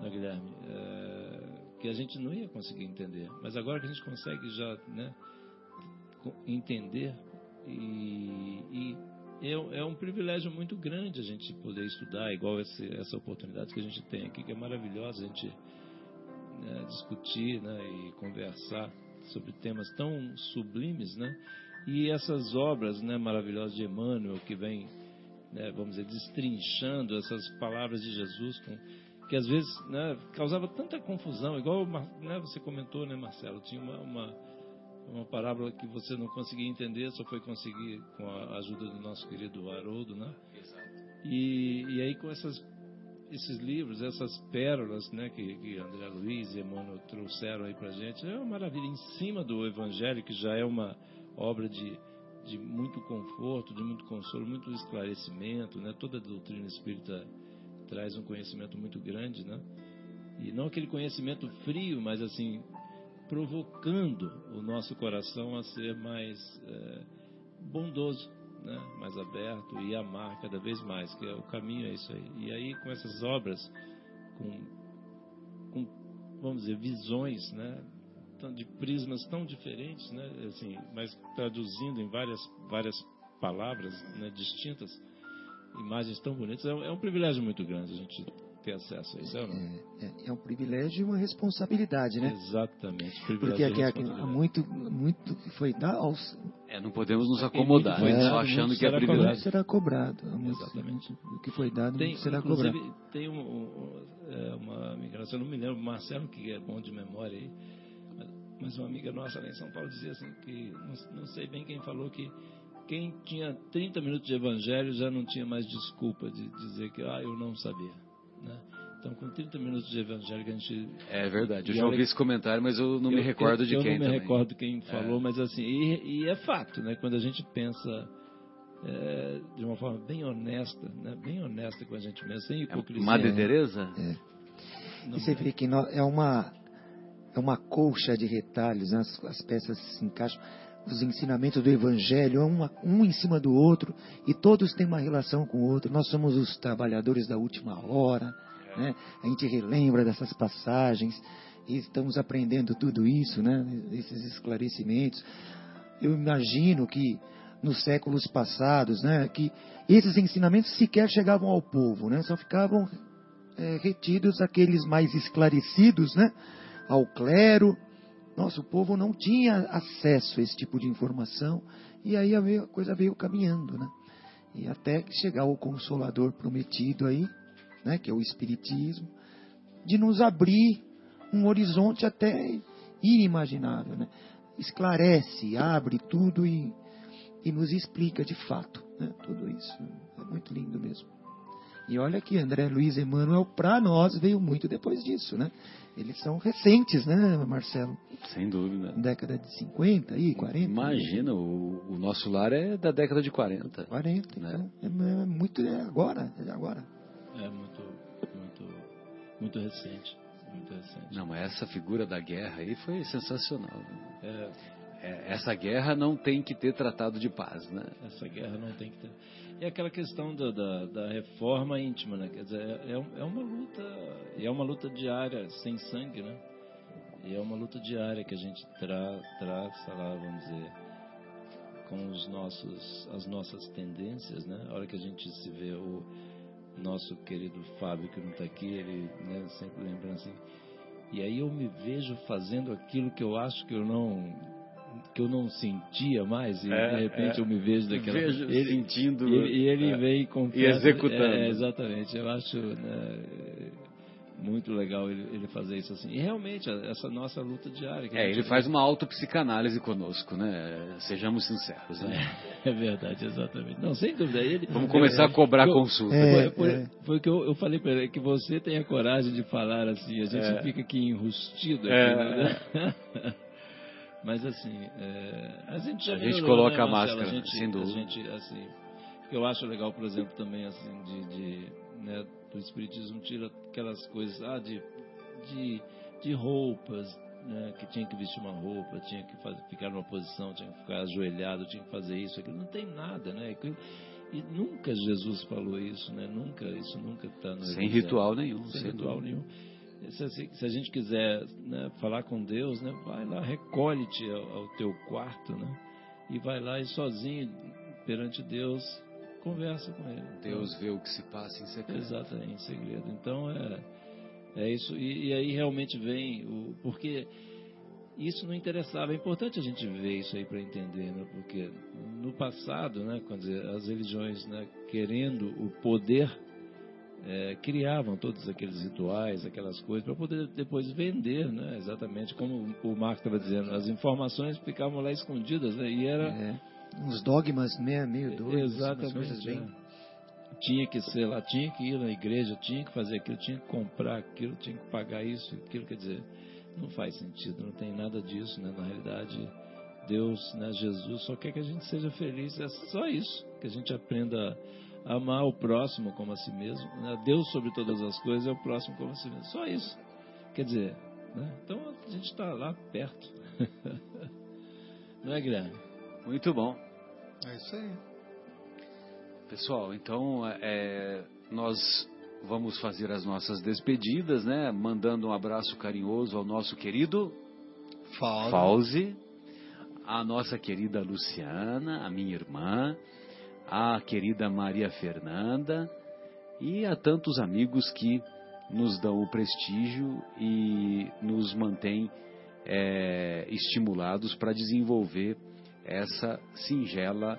né, Guilherme? É, que a gente não ia conseguir entender. Mas agora que a gente consegue já, né? Entender e, e é, é um privilégio muito grande a gente poder estudar, igual esse, essa oportunidade que a gente tem aqui, que é maravilhosa a gente né, discutir né, e conversar sobre temas tão sublimes, né? E essas obras né, maravilhosas de Emmanuel, que vem, né, vamos dizer, destrinchando essas palavras de Jesus, com, que às vezes né, causava tanta confusão, igual né, você comentou, né, Marcelo? Tinha uma, uma, uma parábola que você não conseguia entender, só foi conseguir com a ajuda do nosso querido Haroldo, né? E, e aí com essas esses livros, essas pérolas, né, que, que André Luiz e Emmanuel trouxeram aí pra gente, é uma maravilha em cima do Evangelho, que já é uma obra de, de muito conforto, de muito consolo, muito esclarecimento, né? Toda a doutrina espírita traz um conhecimento muito grande, né? E não aquele conhecimento frio, mas assim provocando o nosso coração a ser mais eh, bondoso, né? mais aberto e amar cada vez mais, que é o caminho é isso aí. E aí com essas obras, com, com vamos dizer visões, né? de prismas tão diferentes, né? assim, mas traduzindo em várias várias palavras né? distintas, imagens tão bonitas, é, é um privilégio muito grande a gente ter acesso a isso, é ou não? É, é um privilégio e uma responsabilidade, né? Exatamente. Porque privilégio aqui, aqui, há muito, muito que foi dado aos É, não podemos nos acomodar, foi só achando que é privilégio. muito será cobrado. Muito- Exatamente. O que foi dado Tem, será cobrado. tem um, um- é, uma amiga nossa, eu não me lembro, Marcelo, que é bom de memória aí, mas- mas uma amiga nossa lá em São Paulo dizia assim, que não, não sei bem quem falou que quem tinha 30 minutos de evangelho já não tinha mais desculpa de dizer que, ah, eu não sabia, né? Então, com 30 minutos de evangelho que a gente É verdade, eu já ouvi esse comentário, mas eu não me eu- recordo eu, de eu quem não me também. recordo quem falou, mas assim, e, e é fato, né? Quando a gente pensa é, de uma forma bem honesta, né? Bem honesta com a gente mesmo, sem hipocrisia. Madre Teresa? Não- E você vê que é uma é uma colcha de retalhos, né? as, as peças se encaixam. Os ensinamentos do Evangelho, é uma, um em cima do outro, e todos têm uma relação com o outro. Nós somos os trabalhadores da última hora, né? a gente relembra dessas passagens, e estamos aprendendo tudo isso, né? esses esclarecimentos. Eu imagino que nos séculos passados, né, que esses ensinamentos sequer chegavam ao povo, né? só ficavam é, retidos aqueles mais esclarecidos, né? Ao clero. Nosso povo não tinha acesso a esse tipo de informação e aí a coisa veio caminhando, né? E até chegar o consolador prometido aí, né? Que é o espiritismo, de nos abrir um horizonte até inimaginável, né? Esclarece, abre tudo e, e nos explica de fato, né? Tudo isso é muito lindo mesmo. E olha que André Luiz Emmanuel, para nós, veio muito depois disso, né? Eles são recentes, né, Marcelo? Sem dúvida. Década de 50 aí, 40. Imagina, o, o nosso lar é da década de 40. 40, Né? então, é, é muito é agora, é agora. É muito, muito, muito recente. Muito recente. Não, mas essa figura da guerra aí foi sensacional. É, é, essa guerra não tem que ter tratado de paz, né? Essa guerra não tem que ter. E aquela questão da, da, da reforma íntima, né? Quer dizer, é, é, é uma luta, é uma luta diária, sem sangue, né? E é uma luta diária que a gente tra, traça lá, vamos dizer, com os nossos, as nossas tendências, né? A hora que a gente se vê o nosso querido Fábio que não está aqui, ele né, sempre lembra assim. E aí eu me vejo fazendo aquilo que eu acho que eu não que eu não sentia mais e É, de repente é. eu me vejo daquela Vejo, ele, sentindo. e, e ele é, vem com e executando. É, exatamente. Eu acho né, muito legal ele, ele fazer isso assim. E realmente essa nossa luta diária. É, ele faz uma autopsicanálise conosco, né? Sejamos sinceros, né? É verdade, exatamente. Não, sem dúvida. Ele, Vamos começar a cobrar eu- consulta. É, Foi, foi, é. que eu, eu falei para ele que você tem a coragem de falar assim, a gente É. fica aqui enrustido. Aqui, É. né? Mas assim, é, a gente já A gente melhorou, coloca né, a máscara, a gente, sem dúvida. A gente, assim, eu acho legal, por exemplo, também assim, de, de, né, do Espiritismo tira aquelas coisas, ah, de, de, de roupas, né, que tinha que vestir uma roupa, tinha que fazer, ficar numa posição, tinha que ficar ajoelhado, tinha que fazer isso, aquilo. Não tem nada, né? Aquilo- e nunca Jesus falou isso, né? Nunca, isso nunca está no Sem Evangelho. ritual nenhum. Sem sem ritual nenhum. Se, a gente quiser né, falar com Deus, né, vai lá, recolhe-te ao, ao teu quarto, né? E vai lá e sozinho, perante Deus, conversa com Ele. Deus vê o que se passa em secreto. Exatamente, em segredo. Então é, é isso. E, e aí realmente vem o. Porque isso não interessava. É importante a gente ver isso aí para entender, né? Porque no passado, né, quando as religiões, né, querendo o poder, é, criavam todos aqueles rituais, aquelas coisas, para poder depois vender, né? Exatamente como o Marco estava dizendo, as informações ficavam lá escondidas, né? E era É, uns dogmas meio, meio doidos, Exatamente. coisas bem... é. Tinha que ser lá, tinha que ir na igreja, tinha que fazer aquilo, tinha que comprar aquilo, tinha que pagar isso, aquilo. Quer dizer, não faz sentido, não tem nada disso, né? Na realidade, Deus, né, Jesus, só quer que a gente seja feliz. É só isso, que a gente aprenda amar o próximo como a si mesmo. Né? Deus sobre todas as coisas é o próximo como a si mesmo. Só isso. Quer dizer, né? então a gente está lá perto. não é, Guilherme? Muito bom. É isso aí. Pessoal, então é, nós vamos fazer as nossas despedidas, né? Mandando um abraço carinhoso ao nosso querido. Fauzi, a nossa querida Luciana, a minha irmã, a querida Maria Fernanda e a tantos amigos que nos dão o prestígio e nos mantêm é, estimulados para desenvolver essa singela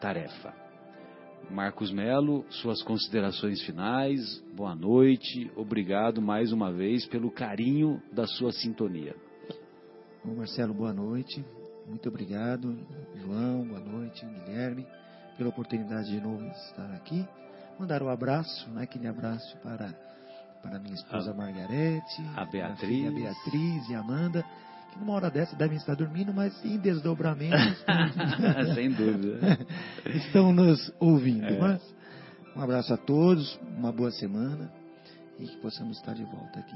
tarefa. Marcos Melo, suas considerações finais, boa noite, obrigado mais uma vez pelo carinho da sua sintonia. Bom, Marcelo, boa noite. Muito obrigado. João, boa noite. Guilherme, pela oportunidade de novo estar aqui. Mandar um abraço, né, aquele abraço para, para minha esposa A- Margarete, a Beatriz. filha Beatriz e Amanda, que numa hora dessa devem estar dormindo, mas em desdobramento Sem dúvida. estão nos ouvindo. É. Mas um abraço a todos, uma boa semana e que possamos estar de volta aqui.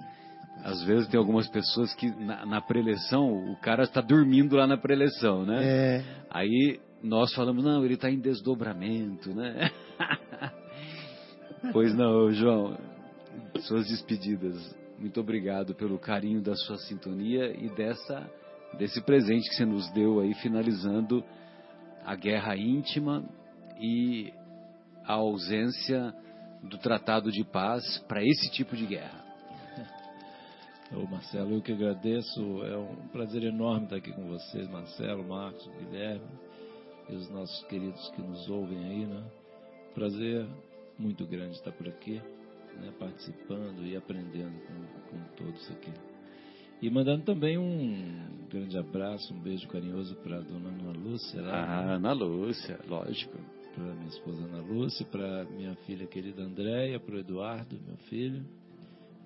Às vezes tem algumas pessoas que na, na preleção, o cara está dormindo lá na preleção, né? É, Aí nós falamos, não, ele está em desdobramento, né? pois não, João, suas despedidas. Muito obrigado pelo carinho da sua sintonia e dessa, desse presente que você nos deu aí, finalizando a guerra íntima e a ausência do tratado de paz para esse tipo de guerra. Ô Marcelo, eu que agradeço. É um prazer enorme estar aqui com vocês, Marcelo, Marcos, Guilherme e os nossos queridos que nos ouvem aí, né? Prazer muito grande estar por aqui, né? participando e aprendendo com, com todos aqui. E mandando também um grande abraço, um beijo carinhoso para a dona Ana Lúcia, lá, Ah, né? Ana Lúcia, lógico. para minha esposa Ana Lúcia, para minha filha querida Andréia, para o Eduardo, meu filho,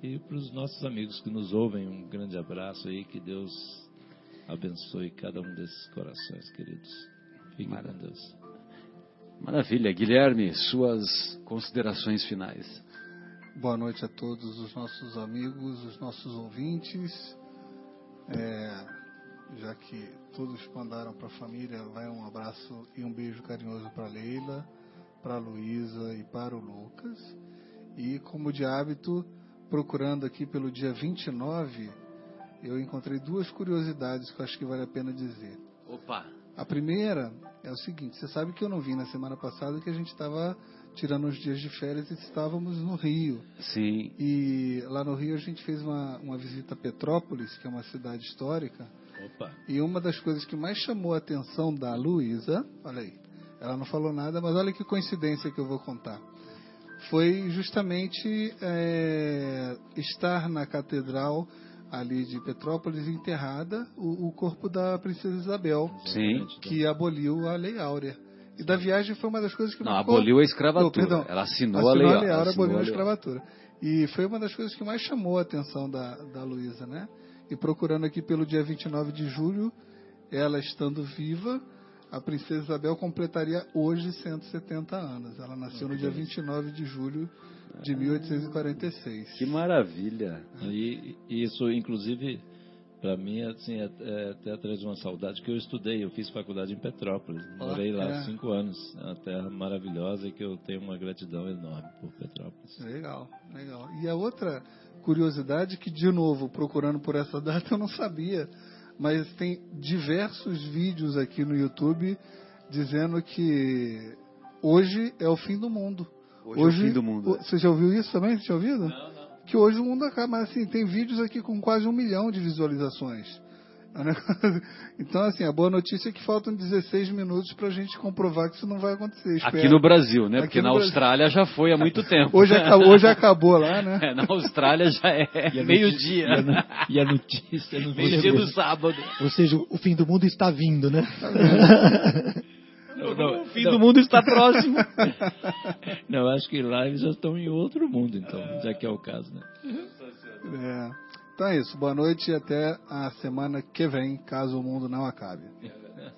e para os nossos amigos que nos ouvem, um grande abraço aí, que Deus abençoe cada um desses corações, queridos. Maravilha. Deus. Maravilha. Guilherme, suas considerações finais. Boa noite a todos os nossos amigos, os nossos ouvintes. É, já que todos mandaram para a família, vai um abraço e um beijo carinhoso para Leila, para a Luísa e para o Lucas. E como de hábito, procurando aqui pelo dia 29, eu encontrei duas curiosidades que eu acho que vale a pena dizer. Opa! A primeira é o seguinte: você sabe que eu não vim na semana passada que a gente estava tirando uns dias de férias e estávamos no Rio. Sim. E lá no Rio a gente fez uma, uma visita a Petrópolis, que é uma cidade histórica. Opa. E uma das coisas que mais chamou a atenção da Luísa, olha aí, ela não falou nada, mas olha que coincidência que eu vou contar. Foi justamente é, estar na catedral ali de Petrópolis enterrada o, o corpo da princesa Isabel, Sim. que aboliu a Lei Áurea. E da viagem foi uma das coisas que Não, marcou- aboliu a escravatura. Não, perdão. Ela assinou, Assinou a lei. a Lei Áurea, aboliu a a escravatura. E foi uma das coisas que mais chamou a atenção da, da Luísa, né? E procurando aqui pelo dia 29 de julho, ela estando viva, a princesa Isabel completaria hoje 170 anos. Ela nasceu no dia 29 de julho de 1846. Que maravilha. E e isso, inclusive, para mim, assim, é, é, até traz uma saudade que eu estudei. Eu fiz faculdade em Petrópolis. Ó, Morei lá é. cinco anos. É uma terra maravilhosa e que eu tenho uma gratidão enorme por Petrópolis. Legal, legal. E a outra curiosidade que, de novo, procurando por essa data, eu não sabia, mas tem diversos vídeos aqui no YouTube dizendo que hoje é o fim do mundo. Hoje, é o fim do mundo. o- Você já ouviu isso também? Você já ouviu? Não, não. Que hoje o mundo acaba, mas assim, tem vídeos aqui com quase um milhão de visualizações. É Então, assim, a boa notícia é que faltam 16 minutos pra gente comprovar que isso não vai acontecer. Aqui Espero. no Brasil, né? Aqui Porque na Brasil. Austrália já foi há muito tempo. Hoje acabou, hoje acabou lá, né? É, na Austrália já é E a meio-dia. notícia- E a, no- e a notícia não Meio-dia do sábado. Ou seja, o fim do mundo está vindo, né? Não, não, O fim não. do mundo está próximo. Não, acho que lá eles já estão em outro mundo, então, já que é o caso, né? É. Então é isso. Boa noite e até a semana que vem, caso o mundo não acabe.